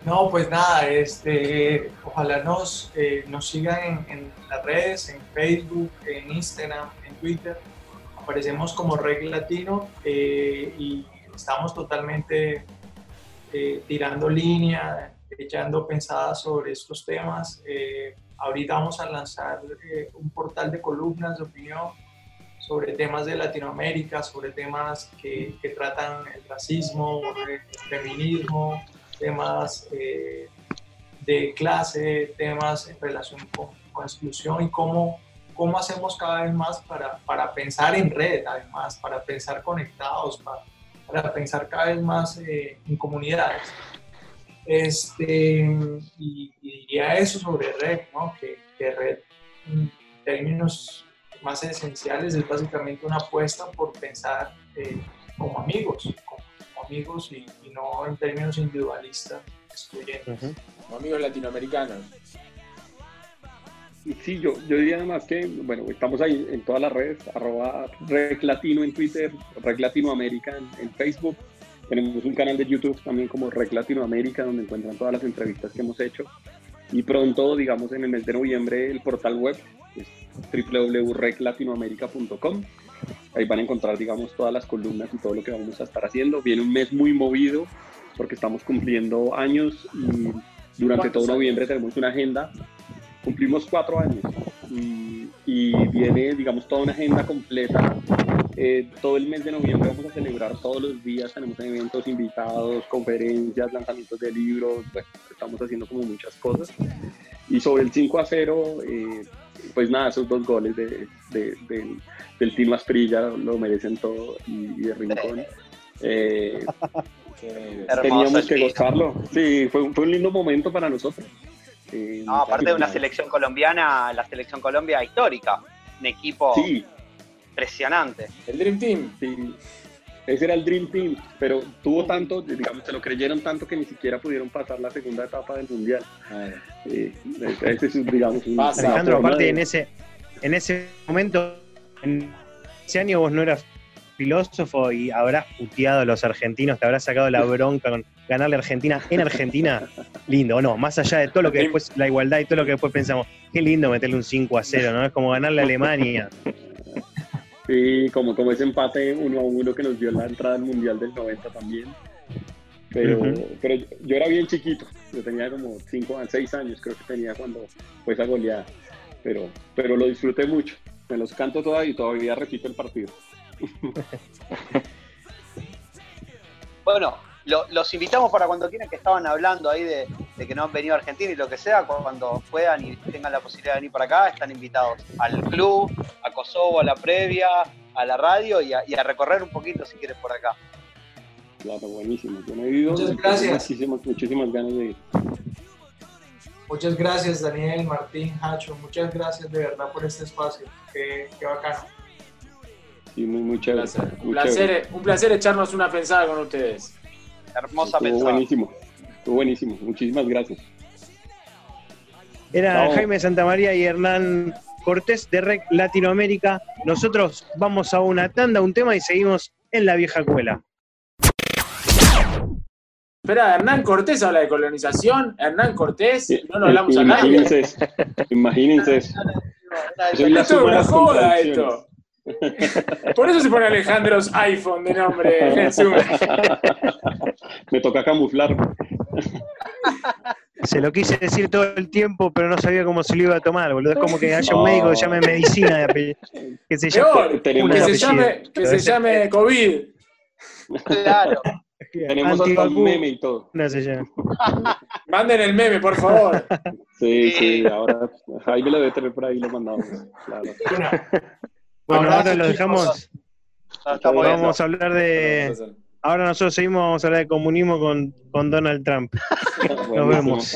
No, pues nada, este, ojalá nos, eh, nos sigan en, en las redes, en Facebook, en Instagram, en Twitter. Aparecemos como Reg Latino eh, y estamos totalmente eh, tirando línea, echando pensadas sobre estos temas. Eh, ahorita vamos a lanzar eh, un portal de columnas de opinión sobre temas de Latinoamérica, sobre temas que, que tratan el racismo, el feminismo, temas eh, de clase, temas en relación con, con exclusión y cómo, cómo hacemos cada vez más para, para pensar en red, además, para pensar conectados, para, para pensar cada vez más eh, en comunidades. Este, y, diría eso sobre red, ¿no? que, que red, en términos más esenciales, es básicamente una apuesta por pensar eh, como amigos, como, como amigos y, y no en términos individualistas, excluyentes. Como amigos latinoamericanos. Y Sí, yo, yo diría además que, bueno, estamos ahí en todas las redes, arroba Rec Latino en Twitter, Rec Latinoamérica en, en Facebook. Tenemos un canal de YouTube también como Rec Latinoamérica, donde encuentran todas las entrevistas que hemos hecho. Y pronto, digamos, en el mes de noviembre, el portal web, es www.reclatinoamerica.com. Ahí van a encontrar, digamos, todas las columnas y todo lo que vamos a estar haciendo. Viene un mes muy movido porque estamos cumpliendo años y durante todo noviembre tenemos una agenda. Cumplimos cuatro años y viene, digamos, toda una agenda completa. Eh, todo el mes de noviembre vamos a celebrar todos los días, tenemos eventos, invitados, conferencias, lanzamientos de libros, bueno, estamos haciendo como muchas cosas. Y sobre el 5 a 0, eh, pues nada, esos dos goles de, de- del, del Tino Asprilla lo merecen todo y, y de Rincón. Eh, teníamos que gozarlo. Sí, fue, un- fue un lindo momento para nosotros. Eh, No, aparte de una selección colombiana, la selección Colombia histórica. Un equipo Sí, impresionante. El Dream Team. sí. Ese era el Dream Team, pero tuvo tanto, digamos, se lo creyeron tanto que ni siquiera pudieron pasar la segunda etapa del Mundial. Eh, ese es, digamos, un, Alejandro, aparte de- en ese, en ese momento, en ese año vos no eras filósofo y habrás puteado a los argentinos, te habrás sacado la bronca con ganarle a Argentina en Argentina. Lindo, ¿o no? Más allá de todo lo que después, la igualdad y todo lo que después pensamos, qué lindo meterle un 5 a 0, ¿no? Es como ganarle a Alemania. Sí, como, como ese empate uno a uno que nos dio la entrada al Mundial del 90 también. Pero, pero yo, yo era bien chiquito, yo tenía como 5 a 6 años, creo que tenía cuando fue esa goleada. Pero, pero lo disfruté mucho, me los canto todavía y todavía repito el partido. Bueno, lo- los invitamos para cuando quieran, que estaban hablando ahí de, de que no han venido a Argentina y lo que sea, cuando puedan y tengan la posibilidad de venir para acá, están invitados al club, a Kosovo, a la previa, a la radio y a, y a recorrer un poquito si quieren por acá. Claro, buenísimo. Yo no he ido, Muchas gracias. Muchísimas, muchísimas ganas de ir. Muchas gracias, Daniel, Martín, Hacho. Muchas gracias de verdad por este espacio. Qué, qué bacano. Sí, muy, muy chévere. Un placer, un placer echarnos una pensada con ustedes. Hermosa Estuvo pensada. buenísimo. Estuvo buenísimo. Muchísimas gracias. Era Chao. Jaime Santamaría y Hernán Cortés de REC Latinoamérica. Nosotros vamos a una tanda, un tema y seguimos en la vieja cuela. Espera, Hernán Cortés habla de colonización. Hernán Cortés, no nos hablamos a nadie. Imagínense eso. Imagínense eso. Soy la Esto es una joda esto. Por eso se pone Alejandro's iPhone de nombre en el Zoom. Me toca camuflar. Se lo quise decir todo el tiempo, pero no sabía cómo se lo iba a tomar, boludo. Es como que haya un médico que llame medicina de apellido. Que se llame, Peor, que se llame, que se llame COVID. Claro. Tenemos hasta un Antivacuna meme y todo. se llama. Manden el meme, por favor. Sí, sí, ahora Jaime lo debe tener por ahí, lo mandamos. Claro. Bueno, ahora lo dejamos. Viendo. Vamos a hablar de. Ahora nosotros seguimos, vamos a hablar de comunismo con, con Donald Trump. Nos vemos.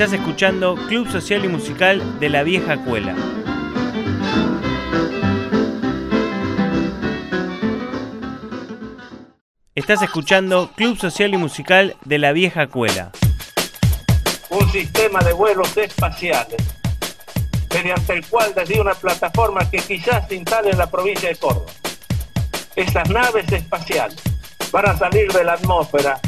Estás escuchando Club Social y Musical de la Vieja Cuela. Estás escuchando Club Social y Musical de la Vieja Cuela. un sistema de vuelos espaciales, mediante el cual desde una plataforma que quizás se instale en la provincia de Córdoba, estas naves espaciales van a salir de la atmósfera,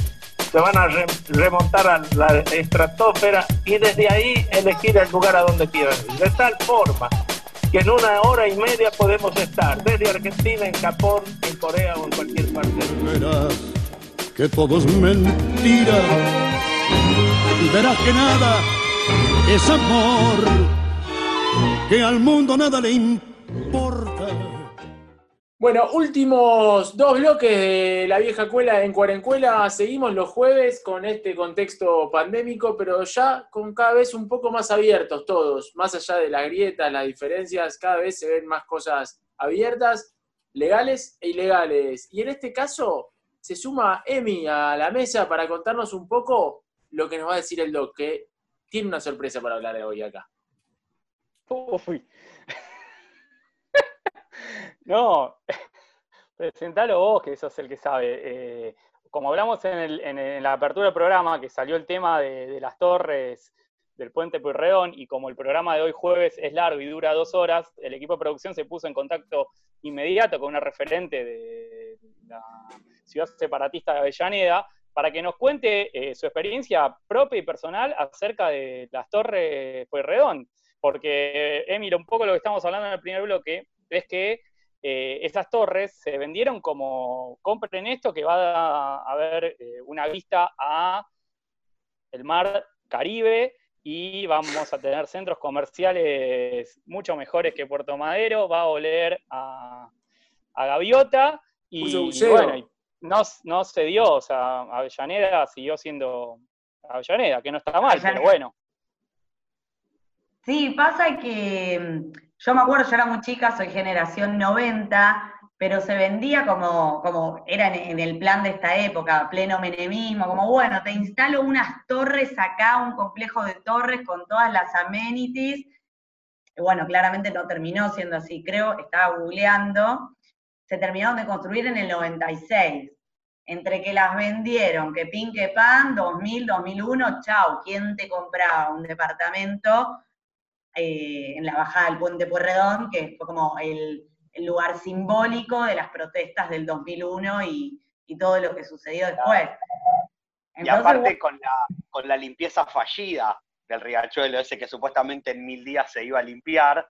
se van a re- remontar a la estratosfera y desde ahí elegir el lugar a donde quieran. De tal forma que en una hora y media podemos estar desde Argentina, en Japón, en Corea o en cualquier parte. Verás que todo es mentira. Verás que nada es amor. Que al mundo nada le importa. Bueno, últimos dos bloques de la vieja cuela en Cuarencuela. Seguimos los jueves con este contexto pandémico, pero ya con cada vez un poco más abiertos todos. Más allá de las grietas, las diferencias, cada vez se ven más cosas abiertas, legales e ilegales. Y en este caso se suma Emi a la mesa para contarnos un poco lo que nos va a decir el doc, que tiene una sorpresa para hablar de hoy acá. Uy. No, presentalo vos, que sos el que sabe. Eh, como hablamos en, el- en- en la apertura del programa, que salió el tema de, las torres del puente Pueyrredón, y como el programa de hoy jueves es largo y dura dos horas, el equipo de producción se puso en contacto inmediato con una referente de la ciudad separatista de Avellaneda, para que nos cuente eh, su experiencia propia y personal acerca de las torres Pueyrredón. Porque, Emilio, un poco lo que estamos hablando en el primer bloque es que eh, esas torres se vendieron como compren esto que va a haber eh, una vista a el mar Caribe y vamos a tener centros comerciales mucho mejores que Puerto Madero, va a oler a, a gaviota y, bueno, y no, no se dio, o sea, Avellaneda siguió siendo Avellaneda, que no está mal, pero bueno. Sí, pasa que mm, yo me acuerdo, yo era muy chica, soy generación 90, pero se vendía como, como era en, el plan de esta época, pleno menemismo, como bueno, te instalo unas torres acá, un complejo de torres con todas las amenities. Bueno, claramente no terminó siendo así, creo, estaba googleando, se terminaron de construir en el 96. Entre que las vendieron, que pin pan, 2000, 2001, chau, ¿quién te compraba un departamento eh, en la bajada del puente Pueyrredón, que fue como el, el lugar simbólico de las protestas del 2001 y, y todo lo que sucedió después. Y aparte con la, con la limpieza fallida del riachuelo, ese que supuestamente en mil días se iba a limpiar,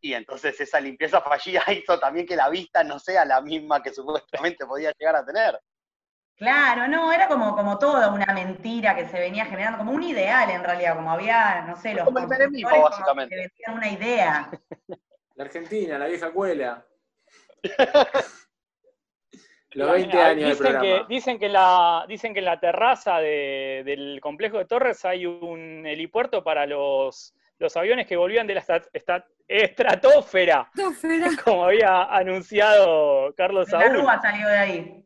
y entonces esa limpieza fallida hizo también que la vista no sea la misma que supuestamente podía llegar a tener. Claro, no, era como, como toda una mentira que se venía generando, como un ideal en realidad, como había, no sé, los Como el como básicamente. que vendían una idea. La Argentina, la vieja cuela. Los Ah, 20 años del dicen que, programa. dicen que en la, dicen que en la terraza de- del complejo de Torres hay un helipuerto para los, los aviones que volvían de la esta- esta- estratosfera, como había anunciado Carlos La Saúl. Rúa salió de ahí.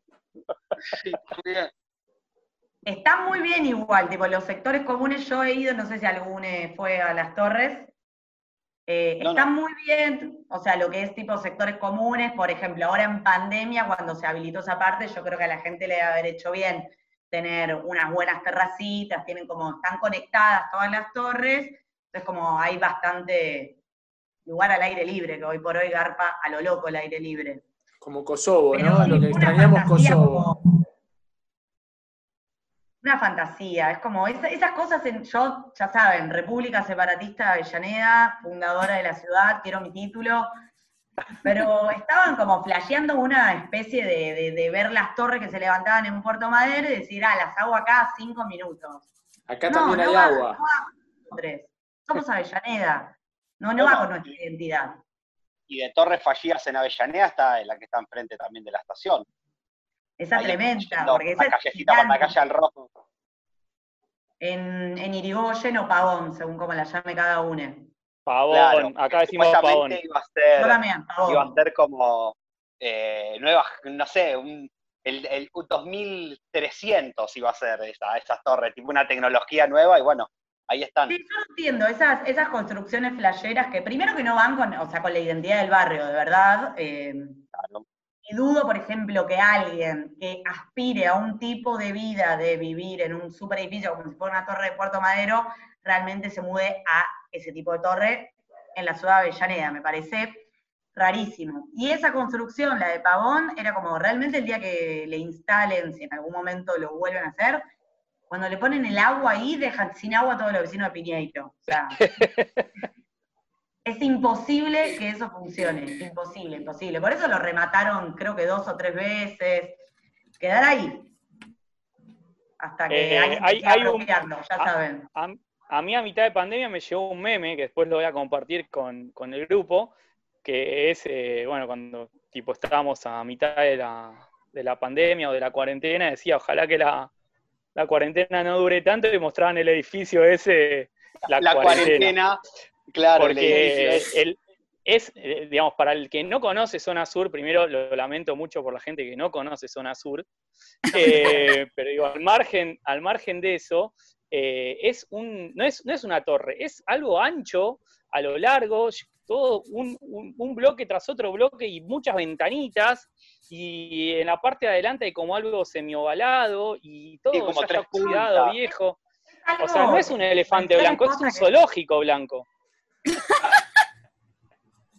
Está muy bien igual, tipo, los sectores comunes, yo he ido, no sé si alguno fue a las torres, eh, No, están muy bien, o sea, lo que es tipo sectores comunes, por ejemplo, ahora en pandemia, cuando se habilitó esa parte, yo creo que a la gente le debe haber hecho bien tener unas buenas terracitas, tienen como, están conectadas todas las torres, entonces como hay bastante lugar al aire libre, que hoy por hoy garpa a lo loco el aire libre. Como Kosovo, Pero ¿no? Lo que extrañamos Kosovo. Una fantasía, es como esa- esas cosas, en, yo, ya saben, República Separatista de Avellaneda, fundadora de la ciudad, quiero mi título, pero estaban como flasheando una especie de, de- de ver las torres que se levantaban en Puerto Madero y decir, ah, las hago acá cinco minutos. Acá No, también no hay va- agua. no va. Somos Avellaneda, no, no va con nuestra identidad. Y de torres fallidas en Avellaneda está la que está enfrente también de la estación. Esa Ahí tremenda, porque esa la es callecita por la calle al rojo. en, en Irigoyen o Pavón, según como la llame cada uno. Pavón, Claro, acá decimos pavón. iba a ser, Yo también, Pavón. iba a ser como eh, nuevas, no sé, un, el, el 2300 iba a ser esa, esas torres, tipo una tecnología nueva, y bueno, ahí están. Sí, yo entiendo esas, esas construcciones flasheras que primero que no van con, o sea, con la identidad del barrio, de verdad. eh, y dudo, por ejemplo, que alguien que aspire a un tipo de vida de vivir en un super edificio como si fuera una torre de Puerto Madero, realmente se mude a ese tipo de torre en la ciudad de Avellaneda. Me parece rarísimo. Y esa construcción, la de Pavón, era como realmente el día que le instalen, si en algún momento lo vuelven a hacer, cuando le ponen el agua ahí, dejan sin agua a todos los vecinos de Piñeiro. O sea, es imposible que eso funcione. Imposible, imposible. Por eso lo remataron, creo que dos o tres veces. Quedar ahí. Hasta que Eh, alguien hay- hay un- ya a- saben. A, a mí a mitad de pandemia me llegó un meme que después lo voy a compartir con, con el grupo, que es, eh, bueno, cuando tipo estábamos a mitad de la, de la pandemia o de la cuarentena, decía, ojalá que la, la cuarentena no dure tanto y mostraban el edificio ese, la, La cuarentena, claro, Porque el- es, eh, digamos, para el que no conoce Zona Sur, primero lo lamento mucho por la gente que no conoce Zona Sur, eh, pero digo, al margen, al margen de eso, eh, es un, no, es, no es una torre, es algo ancho, a lo largo, todo un, un- un bloque tras otro bloque y muchas ventanitas, y en la parte de adelante hay como algo semiovalado y todo Sí, como ya puntas. viejo. O sea, no es un elefante blanco, es un zoológico blanco.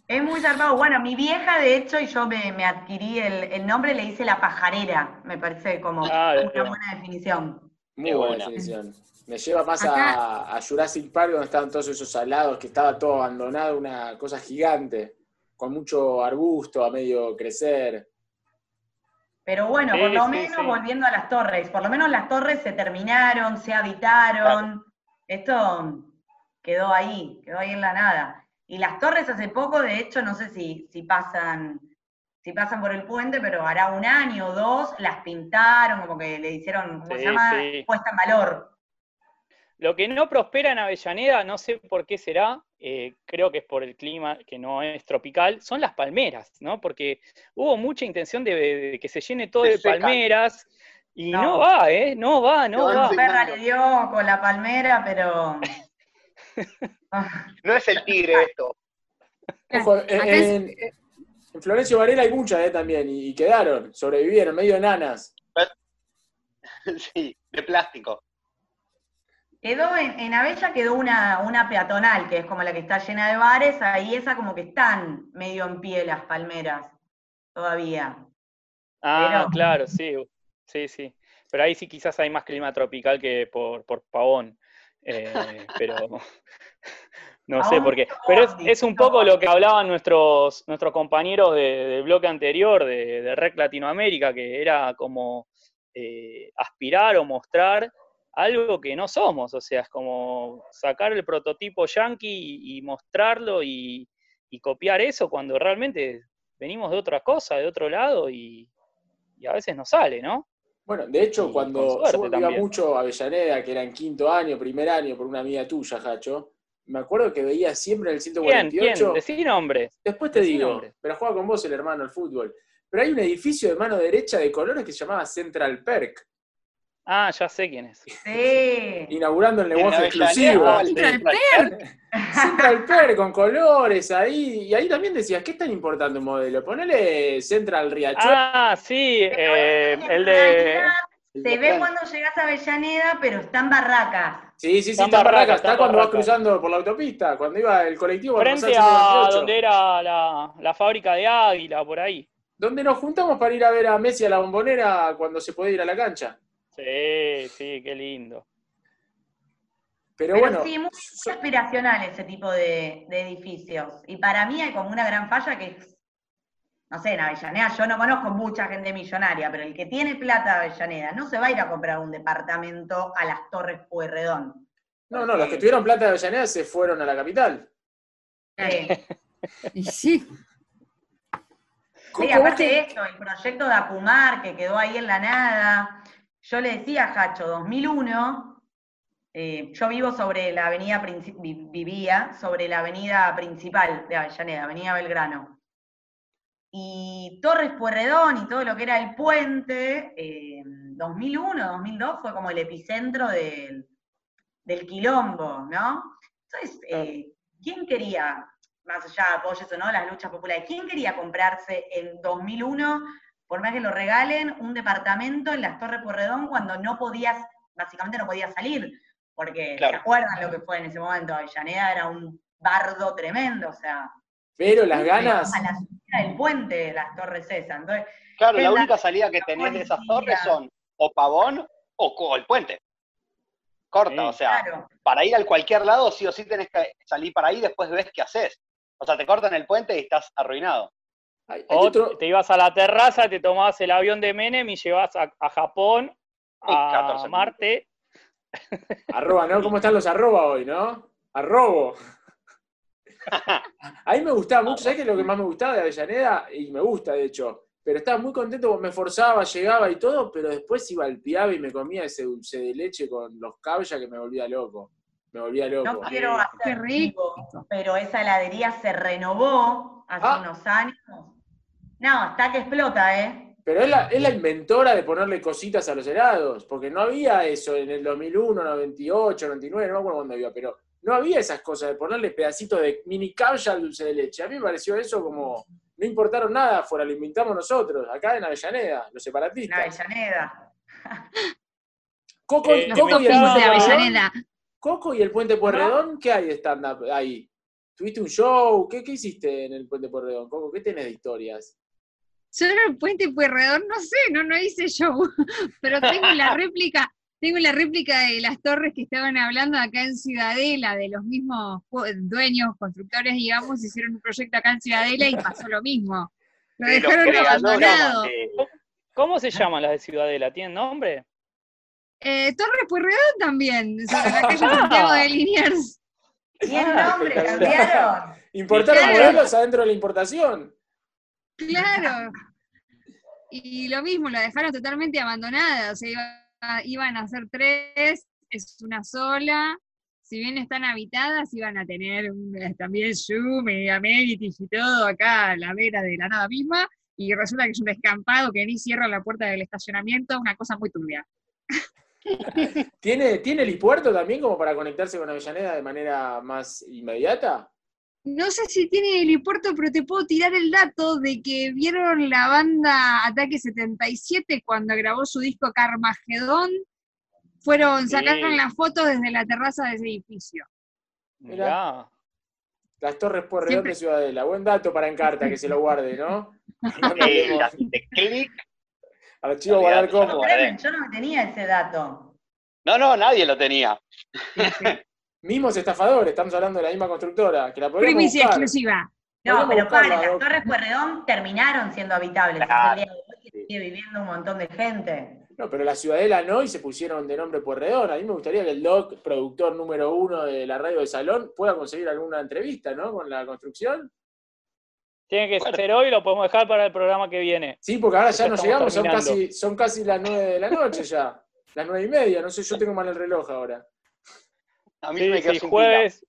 Es muy zarpado. Bueno, mi vieja, de hecho, y yo me, me adquirí el, el nombre, le hice la pajarera. Me parece como Ah, una bien. buena definición. Muy buena. definición. Me lleva más a, a Jurassic Park, donde estaban todos esos salados, que estaba todo abandonado, una cosa gigante, con mucho arbusto a medio crecer. Pero bueno, Sí, por lo sí, menos sí. volviendo a las torres, por lo menos las torres se terminaron, se habitaron. Esto quedó ahí, quedó ahí en la nada. Y las torres hace poco, de hecho, no sé si, si pasan, si pasan por el puente, pero hará un año o dos, las pintaron, como que le hicieron, ¿cómo se llama? sí. Puesta en valor. Lo que no prospera en Avellaneda, no sé por qué será, eh, creo que es por el clima que no es tropical, son las palmeras, ¿no? Porque hubo mucha intención de, de que se llene todo Se de palmeras y no, No. va, ¿eh? No va, no van va. Mi perra le dio con la palmera, pero No es el tigre esto. Ojo, en, en- en Florencio Varela hay muchas eh, también, y, y quedaron, sobrevivieron, medio enanas. Sí, de plástico. Quedó en, en Abella quedó una, una peatonal, que es como la que está llena de bares, ahí esa como que están medio en pie las palmeras, todavía. Ah, Pero- claro, sí, sí, sí. Pero ahí sí quizás hay más clima tropical que por, por Pavón. Eh, pero no sé por qué. Pero es, es un poco lo que hablaban nuestros, nuestros compañeros de- del bloque anterior, de, de REC Latinoamérica, que era como eh, aspirar o mostrar algo que no somos. O sea, es como sacar el prototipo yankee y, y mostrarlo y, y copiar eso cuando realmente venimos de otra cosa, de otro lado, y, y a veces no sale, ¿no? Bueno, de hecho, cuando yo también. mucho a Avellaneda, que era en quinto año, primer año, por una amiga tuya, Jacho, me acuerdo que veía siempre en el ¿Quién? 148. ¿Quién? Decí nombres. Después te Decí digo, pero juega con vos el hermano al fútbol. Pero hay un edificio de mano derecha de colores que se llamaba Central Perk, Ah, ya sé quién es. Sí. inaugurando el negocio En exclusivo. Avellaneda, Central Central Perk con colores ahí. Y ahí también decías, ¿qué es tan importante un modelo? Ponele Central Riachuelo. Ah, sí, eh, el de... Se ve cuando llegas a Avellaneda, pero están barracas. Sí, sí, sí, Está está en Barraca, Barraca, está está en cuando vas cruzando por la autopista, cuando iba el colectivo por Frente a 128. donde era la, la fábrica de Águila, por ahí. Donde nos juntamos para ir a ver a Messi a la bombonera cuando se puede ir a la cancha. Sí, sí, qué lindo. Pero, Pero bueno, sí, muy, muy aspiracional ese tipo de, de edificios. Y para mí hay como una gran falla que es, no sé, en Avellaneda yo no conozco mucha gente millonaria, pero el que tiene plata de Avellaneda no se va a ir a comprar un departamento a las Torres Pueyrredón. no, no, los que tuvieron plata de Avellaneda se fueron a la capital. Eh, Y sí. Sí, aparte de esto, el proyecto de Apumar que quedó ahí en la nada. Yo le decía a Jacho, 2001, eh, yo vivo sobre la avenida, vivía sobre la avenida principal de Avellaneda, Avenida Belgrano. Y Torres Puerredón y todo lo que era el puente, eh, 2001, 2002 fue como el epicentro del, del quilombo, ¿no? Entonces, eh, ¿quién quería, más allá de apoyos o no, las luchas populares, quién quería comprarse en 2001, por más que lo regalen, un departamento en las Torres Porredón cuando no podías, básicamente no podías salir? Porque Claro. se acuerdan lo que fue en ese momento, Avellaneda era un bardo tremendo, o sea. Pero las ganas. A la subida del puente, las Torres esas. Entonces, Claro, la única salida que tenés de esas torres son o Pavón o, el puente. Corta, o sea, Claro. para ir al cualquier lado sí o sí tenés que salir para ahí, después ves qué haces. O sea, te cortan el puente y estás arruinado. O te ibas a la terraza, te tomabas el avión de Menem y llevas a, a Japón, a 14 Marte. Arroba, ¿no? ¿Cómo están los arroba hoy, no? Arrobo. A mí me gustaba mucho, ¿sabes qué es lo que más me gustaba de Avellaneda? Y me gusta, de hecho. Pero estaba muy contento porque me forzaba, llegaba y todo, pero después iba al piave y me comía ese dulce de leche con los cabellas que me volvía loco. Me volvía loco. No quiero hacer rico, pero esa heladería se renovó hace Ah. unos años. No, está que explota, ¿eh? Pero es la, es la inventora de ponerle cositas a los helados, porque no había eso en el 2001, 98, 99, no me acuerdo cuándo había, pero no había esas cosas de ponerle pedacitos de mini caballa al dulce de leche. A mí me pareció eso como, no importaron nada afuera, lo inventamos nosotros, acá en Avellaneda, los En separatistas. Avellaneda. Coco, Eh, Coco y el. Coco y el Puente Pueyrredón, ¿qué hay de stand-up ahí? ¿Tuviste un show? ¿Qué, ¿Qué hiciste en el Puente Pueyrredón, Coco? ¿Qué tenés de historias? Solo el puente Pueyrredón, no sé, no, no hice show, pero tengo la réplica, tengo la réplica de las torres que estaban hablando acá en Ciudadela, de los mismos dueños, constructores, digamos, hicieron un proyecto acá en Ciudadela y pasó lo mismo. Lo De dejaron abandonado. de- ¿Cómo se llaman las de Ciudadela? ¿Tienen nombre? Eh, Torres Pueyrredón también, sobre la calle Santiago de Liniers. Tienen nombre, cambiaron. Importaron modelos adentro de la importación. Claro. Y lo mismo, la dejaron totalmente abandonada. O sea, iba- iban a ser tres, es una sola. Si bien están habitadas, iban a tener eh, también Zoom amenities y todo acá a la vera de la nada misma. Y resulta que es un descampado que ni cierra la puerta del estacionamiento, una cosa muy turbia. ¿Tiene, ¿Tiene helipuerto también como para conectarse con Avellaneda de manera más inmediata? No sé si tiene helipuerto, pero te puedo tirar el dato de que vieron la banda Ataque 77 cuando grabó su disco Carmagedón. Fueron, sacaron Sí. las fotos desde la terraza de ese edificio. Mirá. Las Torres Pueyrredón Siempre- de Ciudadela. Buen dato para Encarta, que se lo guarde, ¿no? Las de clic. Archivo guardar como. Yo no tenía ese dato. No, no, nadie lo tenía. Mismos estafadores, estamos hablando de la misma constructora, que la podríamos Primicia buscar. exclusiva. No, pero paren, las. Torres Pueyrredón terminaron siendo habitables. Claro. Hasta el día de hoy que sigue viviendo un montón de gente. No, pero la Ciudadela no y se pusieron de nombre Pueyrredón. A mí me gustaría que el Doc, productor número uno de la radio de Salón, pueda conseguir alguna entrevista, ¿no? Con la construcción. Tiene que ser hoy, lo podemos dejar para el programa que viene. Sí, porque ahora ya Ya nos estamos llegamos, son casi, son casi las nueve de la noche ya. Las nueve y media, no sé, yo tengo mal el reloj ahora. A mí Sí, me quedó sí, sin jueves,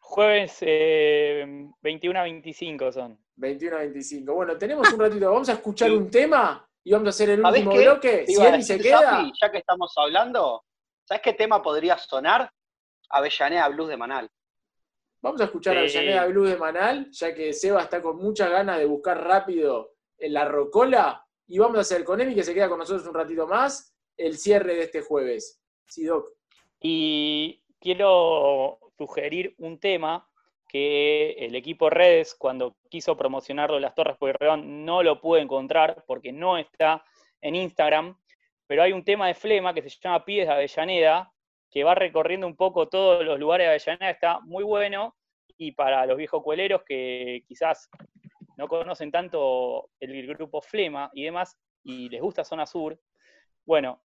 jueves eh, 21 a 25 son. 21 a 25. Bueno, tenemos un ratito, vamos a escuchar un tema y vamos a hacer el ¿Sabés último qué? bloque. Si Emi se queda, ya que estamos hablando, ¿sabes qué tema podría sonar? Avellaneda Blues de Manal. vamos a escuchar a Sí. Avellaneda Blues de Manal, ya que Seba está con muchas ganas de buscar rápido en la rocola. Y vamos a hacer con Emi, que se queda con nosotros un ratito más, el cierre de este jueves. Sí, Doc. Y quiero sugerir un tema que el equipo Redes, cuando quiso promocionarlo en las Torres Pueyrredón, no lo pude encontrar porque no está en Instagram, pero hay un tema de Flema que se llama Pies de Avellaneda, que va recorriendo un poco todos los lugares de Avellaneda, está muy bueno, y para los viejos cueleros que quizás no conocen tanto el grupo Flema y demás, y les gusta Zona Sur, bueno,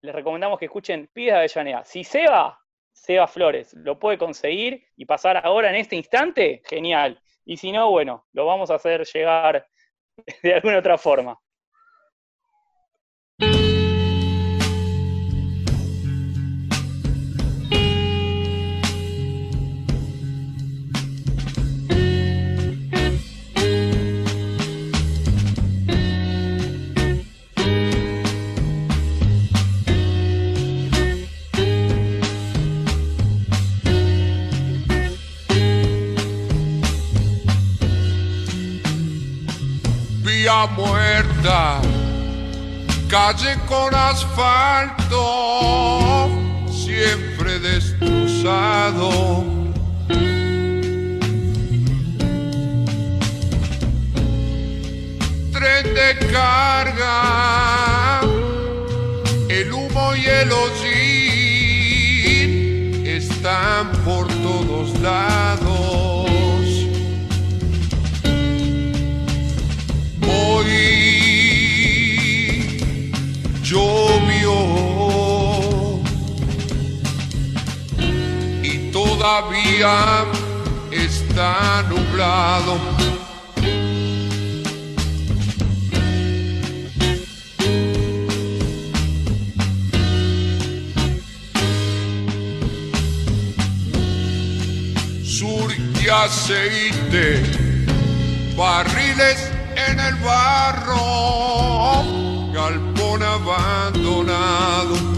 les recomendamos que escuchen Pies de Avellaneda. Si Seba, Seba Flores, lo puede conseguir y pasar ahora en este instante, genial. Y si no, bueno, lo vamos a hacer llegar de alguna otra forma. Calle con asfalto, siempre destrozado. Todavía está nublado. Sur y aceite, barriles en el barro, galpón abandonado.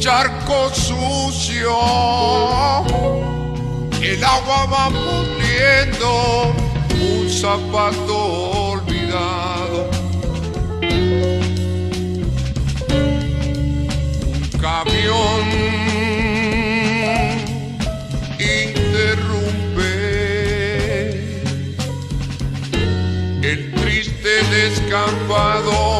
Charco sucio, el agua va pudriendo, un zapato olvidado. Un camión interrumpe el triste descampado.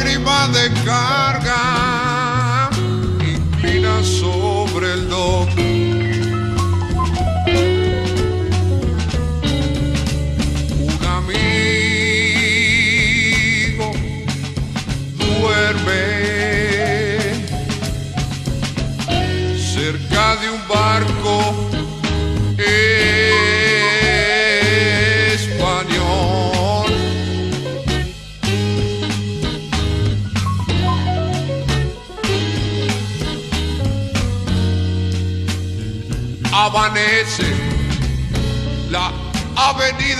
Su lágrima de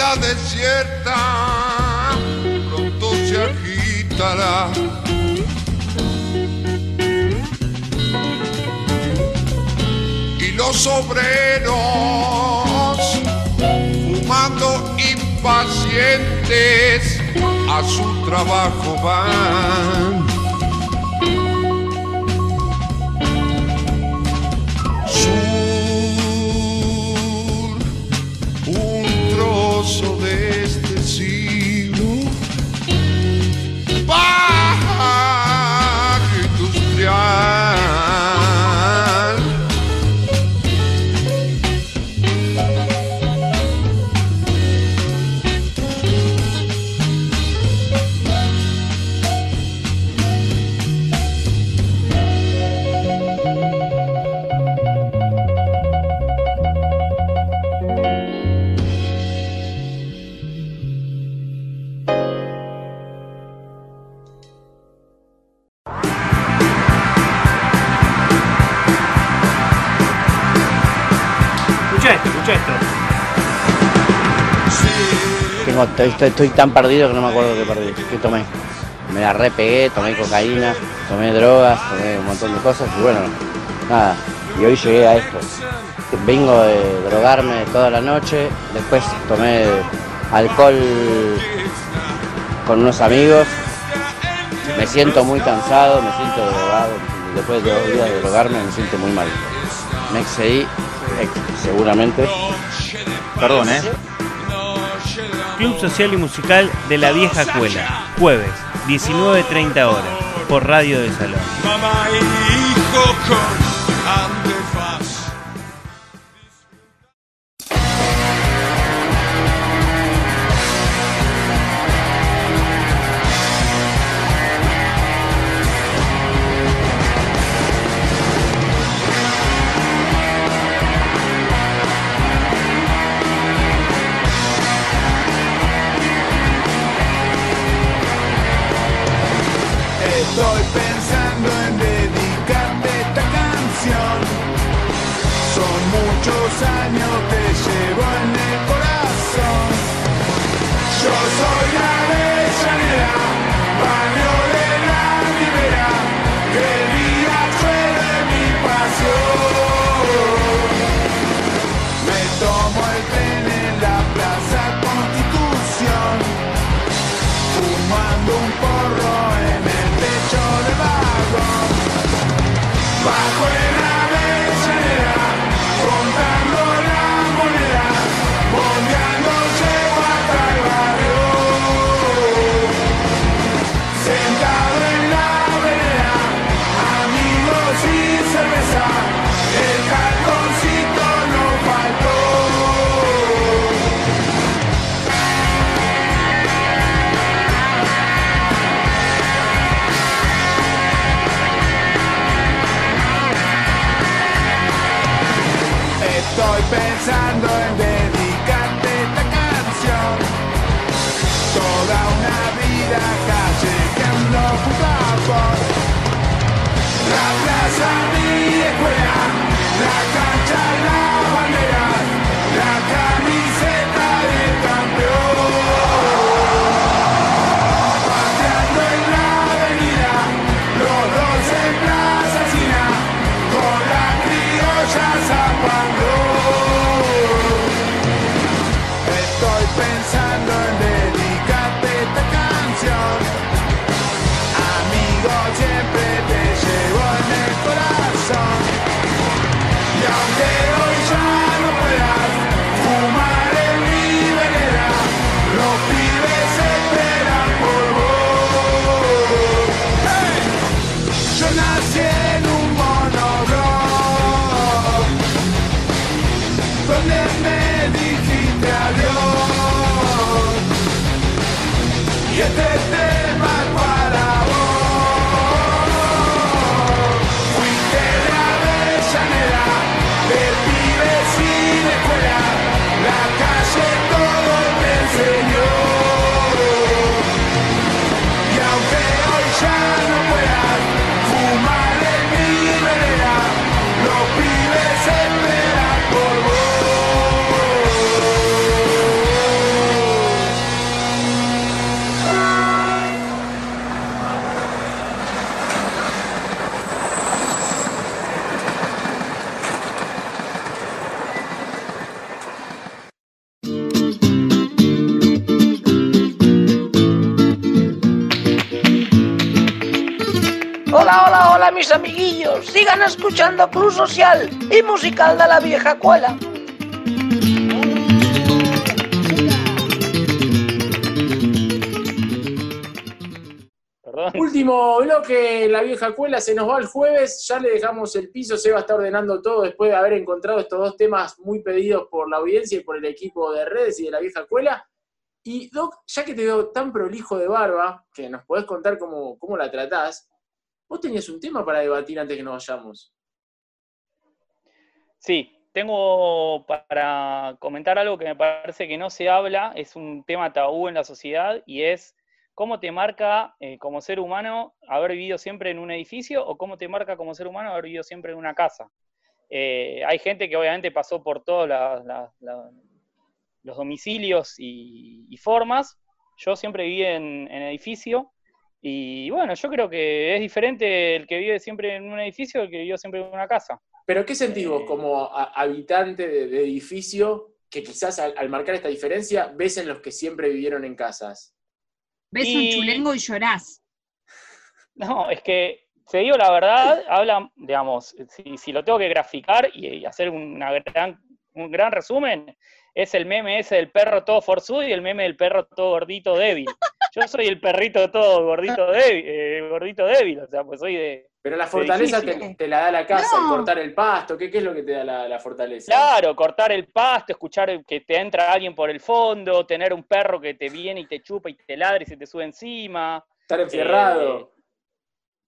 avenida desierta, pronto se agitará. Y los obreros, fumando impacientes, a su trabajo van. gozo de estoy, tan perdido que no me acuerdo qué perdí, qué tomé. Me la repegué, tomé cocaína, tomé drogas, tomé un montón de cosas y bueno, nada. Y hoy llegué a esto. Vengo de drogarme toda la noche, después tomé alcohol con unos amigos. Me siento muy cansado, me siento drogado. Después de dos días de drogarme me siento muy mal. Me excedí, eh, seguramente. Perdón, ¿eh? Club Social y Musical de la Vieja Escuela, jueves, 19.30 horas, por Radio de Salón. sigan escuchando Club Social y Musical de la Vieja Cuela. Último bloque, la vieja cuela se nos va el jueves, ya le dejamos el piso, Seba está ordenando todo después de haber encontrado estos dos temas muy pedidos por la audiencia y por el equipo de redes y de la vieja cuela. Y Doc, ya que te veo tan prolijo de barba, que nos podés contar cómo, cómo la tratás, vos tenías un tema para debatir antes que nos vayamos. Sí, tengo para comentar algo que me parece que no se habla, es un tema tabú en la sociedad y es cómo te marca eh, como ser humano haber vivido siempre en un edificio o cómo te marca como ser humano haber vivido siempre en una casa. Eh, hay gente que obviamente pasó por todos los domicilios y, formas. Yo siempre viví en edificio y bueno, yo creo que es diferente el que vive siempre en un edificio del que vivió siempre en una casa. Pero ¿qué sentís vos como a- habitante de, de edificio que quizás al, al marcar esta diferencia ves en los que siempre vivieron en casas? Ves un chulengo y llorás. No, es que, te digo la verdad, habla, digamos, si, si lo tengo que graficar y, y hacer una gran, un gran resumen, es el meme ese del perro todo forzudo y el meme del perro todo gordito débil. Yo soy el perrito todo gordito débil, eh, gordito débil, o sea, pues soy de... Pero la fortaleza te, te la da la casa, el cortar el pasto, ¿qué, qué es lo que te da la, la fortaleza? Claro, cortar el pasto, escuchar que te entra alguien por el fondo, tener un perro que te viene y te chupa y te ladra y se te sube encima. Estar enfierrado. Eh,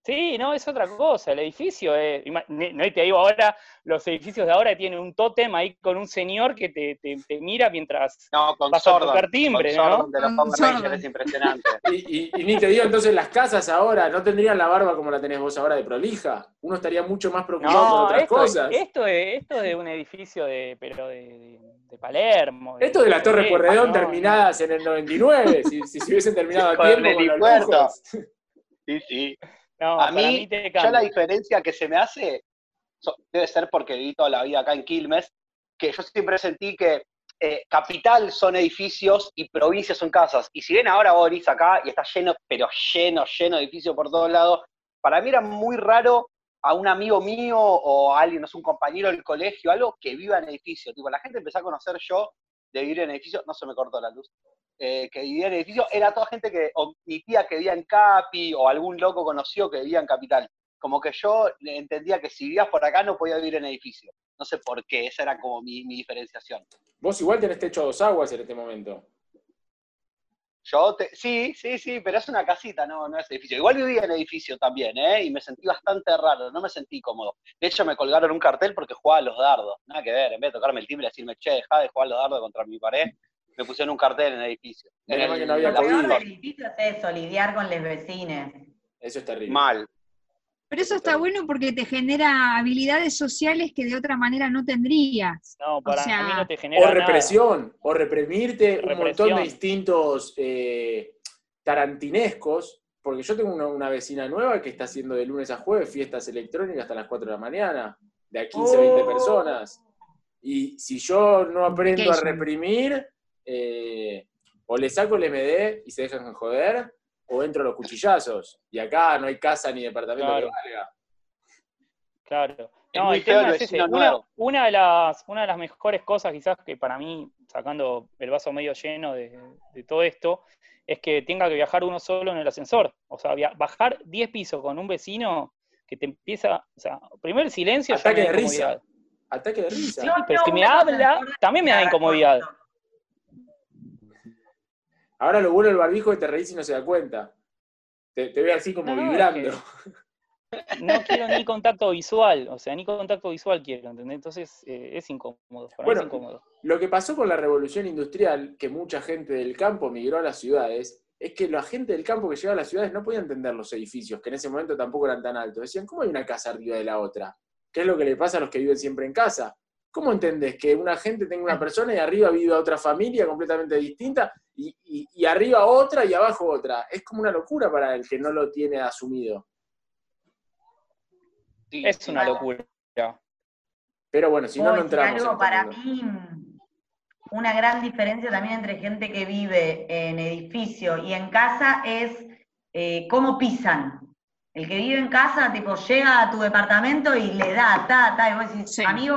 Sí, no, es otra cosa. El edificio es. ne- No, y te digo ahora, los edificios de ahora tienen un tótem ahí con un señor que te, te- te mira mientras No, con vas a Sordon. tocar timbre, con ¿no? De los Con Rangers es impresionante. Y, y- y ni te digo, entonces las casas ahora no tendrían la barba como la tenés vos ahora de prolija. Uno estaría mucho más preocupado por otras esto, cosas. esto, es, esto es de un edificio de, pero de, de- de Palermo. Esto de la Torre Europa, Pueyrredón ¿no? terminadas en el 99, si, si se hubiesen terminado a Con tiempo el con los. Sí, sí. No, a mí, mí te yo la diferencia que se me hace, so- debe ser porque viví toda la vida acá en Quilmes, que yo siempre sentí que eh, capital son edificios y provincias son casas. Y si bien ahora Boris acá y está lleno, pero lleno, lleno de edificios por todos lados, para mí era muy raro a un amigo mío o a alguien, no sé, un compañero del colegio, algo que viva en edificio. Tipo, la gente empezó a conocer yo de vivir en edificio, no se me cortó la luz, eh, que vivía en edificio, era toda gente que, o mi tía que vivía en Capi, o algún loco conocido que vivía en Capital. Como que yo entendía que si vivías por acá no podía vivir en edificio. No sé por qué, esa era como mi, mi diferenciación. Vos igual tenés techo a dos aguas en este momento. Yo, te, sí, sí, sí, pero es una casita, no, no es edificio. Igual vivía en edificio también, ¿eh? Y me sentí bastante raro, no me sentí cómodo. De hecho, me colgaron un cartel porque jugaba a los dardos. Nada que ver, en vez de tocarme el timbre y decirme, che, dejá de jugar a los dardos contra mi pared, me pusieron un cartel en el edificio. En el- que no había en la Lo peor del edificio es eso, lidiar con los vecinos. Eso es terrible. Mal. Pero eso está bueno porque te genera habilidades sociales que de otra manera no tendrías. No, para sea, mí no te O genera nada. represión, o reprimirte un montón Represión. de instintos eh, tarantinescos, porque yo tengo una, una vecina nueva que está haciendo de lunes a jueves fiestas electrónicas hasta las 4 de la mañana, de a 15 a 20 Oh. personas. Y si yo no aprendo a reprimir, eh, o le saco el MD y se dejan joder, o entro a los cuchillazos. Y acá no hay casa ni departamento Claro. que valga. Claro. No, el tema es ese. Una, de las, una de las mejores cosas, quizás, que para mí, sacando el vaso medio lleno de, de todo esto, es que tenga que viajar uno solo en el ascensor. O sea, via- bajar 10 pisos con un vecino que te empieza. O sea, primero el silencio. Ataque de risa. Ataque de risa. Sí, pero si me habla, también me da incomodidad. Ahora lo bueno del barbijo es que te reís y no se da cuenta. Te, te ve así como No, es vibrando. No quiero ni contacto visual. O sea, ni contacto visual quiero, ¿entendés? Entonces eh, es incómodo. Para Bueno, mí es incómodo. Lo que pasó con la revolución industrial, que mucha gente del campo migró a las ciudades, es que la gente del campo que llegaba a las ciudades no podía entender los edificios, que en ese momento tampoco eran tan altos. Decían, ¿cómo hay una casa arriba de la otra? ¿Qué es lo que le pasa a los que viven siempre en casa? ¿Cómo entendés que una gente tenga una persona y arriba vive otra familia completamente distinta y, y- y arriba otra y abajo otra? Es como una locura para el que no lo tiene asumido. Sí. Es una locura. Pero bueno, si no, no entramos. en algo para mí, una gran diferencia también entre gente que vive en edificio y en casa es eh, cómo pisan. El que vive en casa, tipo, llega a tu departamento y le da, ta, ta, y vos decís, amigo,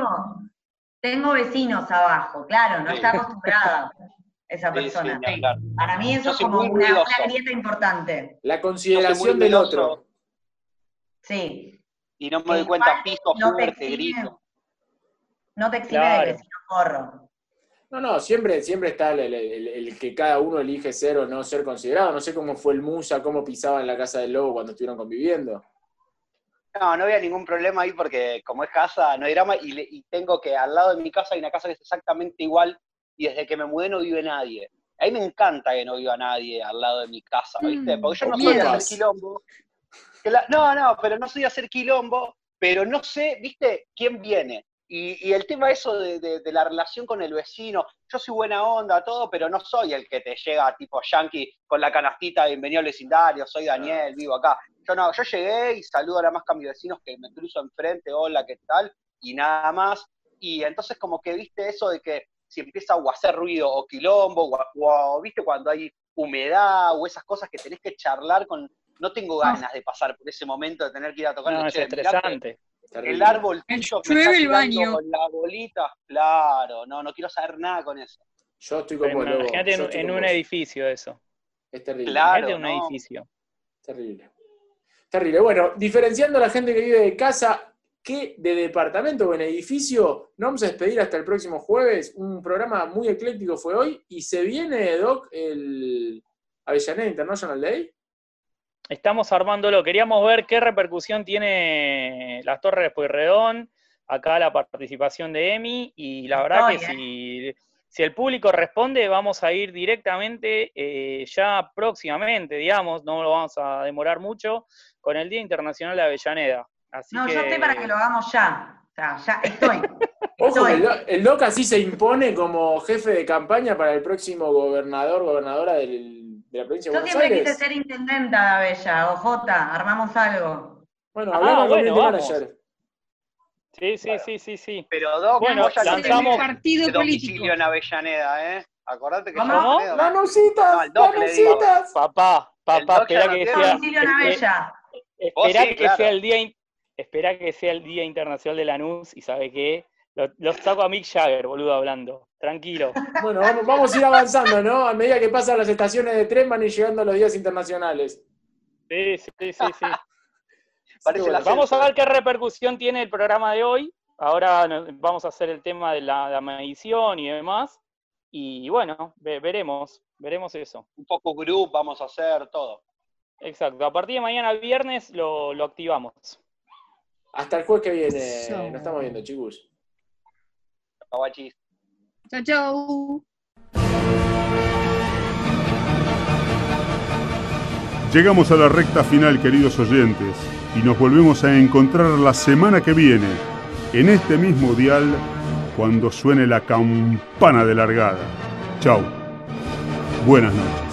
tengo vecinos abajo, claro, no Sí. está acostumbrada. esa Sí, sí, persona. Para mí eso es como una, grieta importante. La consideración del otro. Sí. Y no me doy cuenta, piso no te fuerte, grito. No te exime Claro. de que si no corro. No, no, siempre, siempre está el, el- el- el que cada uno elige ser o no ser considerado. No sé cómo fue el Musa, cómo pisaba en la casa del lobo cuando estuvieron conviviendo. No, no había ningún problema ahí porque como es casa, no hay drama y, le- y tengo que al lado de mi casa hay una casa que es exactamente igual y desde que me mudé no vive nadie. A mí me encanta que no viva nadie al lado de mi casa, ¿viste? Mm, Porque yo no soy de hacer quilombo. La- no, no, pero no soy de hacer quilombo, pero no sé, ¿viste? ¿Quién viene? Y, y el tema eso de, de- de la relación con el vecino, yo soy buena onda, todo, pero no soy el que te llega tipo yankee con la canastita, bienvenido al vecindario, soy Daniel, vivo acá. Yo no, yo llegué y saludo nada más que a mis vecinos que me cruzo enfrente, hola, ¿qué tal? Y nada más. Y entonces como que viste eso de que si empieza o a hacer ruido o quilombo, o, a- o, viste cuando hay humedad o esas cosas que tenés que charlar con... No tengo ganas de pasar por ese momento de tener que ir a tocar No, es estresante. El árbol tuyo está el baño. con la bolita, claro, no, no quiero saber nada con eso. Yo estoy como lobo. Imagínate en, yo un vos. edificio eso. Es terrible. Claro, Imagínate en un no. edificio. Terrible. Terrible. Bueno, diferenciando a la gente que vive de casa, que de departamento o en edificio, nos vamos a despedir hasta el próximo jueves. Un programa muy ecléctico fue hoy. Y se viene, Doc, el Avellaneda International Day. Estamos armándolo. Queríamos ver qué repercusión tiene las Torres de Pueyrredón, acá la participación de Emi, y la verdad que si el público responde, vamos a ir directamente eh, ya próximamente, digamos, no lo vamos a demorar mucho, con el Día Internacional de Avellaneda. Así No, que, yo estoy para que lo hagamos ya. O sea, ya estoy. Ojo, Estoy. el, el Doc así se impone como jefe de campaña para el próximo gobernador, gobernadora del- de la provincia de Yo Buenos siempre Aires. quise ser intendenta de Bella, OJ, armamos algo. Bueno, Ah, hablamos con bueno, el vamos. manager. Sí, sí, sí, sí, sí. Pero Doc, Bueno, vos ya lanzamos- Partido político. en Avellaneda, ¿eh? Acordate que ¿Cómo? no. Papá, El papá, espera que sea. Espera sí, que claro. sea el día espera que sea el Día Internacional de Lanús y sabe qué, lo, lo saco a Mick Jagger, boludo, hablando. Tranquilo. Bueno, vamos, vamos a ir avanzando, ¿no? A medida que pasan las estaciones de tren van a ir llegando a los días internacionales. Sí, sí, sí, sí. Vamos a ver qué repercusión tiene el programa de hoy. Ahora nos- vamos a hacer el tema de la, la medición y demás. Y bueno, ve- veremos, veremos eso. Un poco group vamos a hacer todo. Exacto. A partir de mañana viernes lo, lo activamos. Hasta el jueves que viene. Nos estamos viendo, chicos. Chau, chau. Llegamos a la recta final, queridos oyentes, y nos volvemos a encontrar la semana que viene, en este mismo dial, cuando suene la campana de largada. Chau. Buenas noches.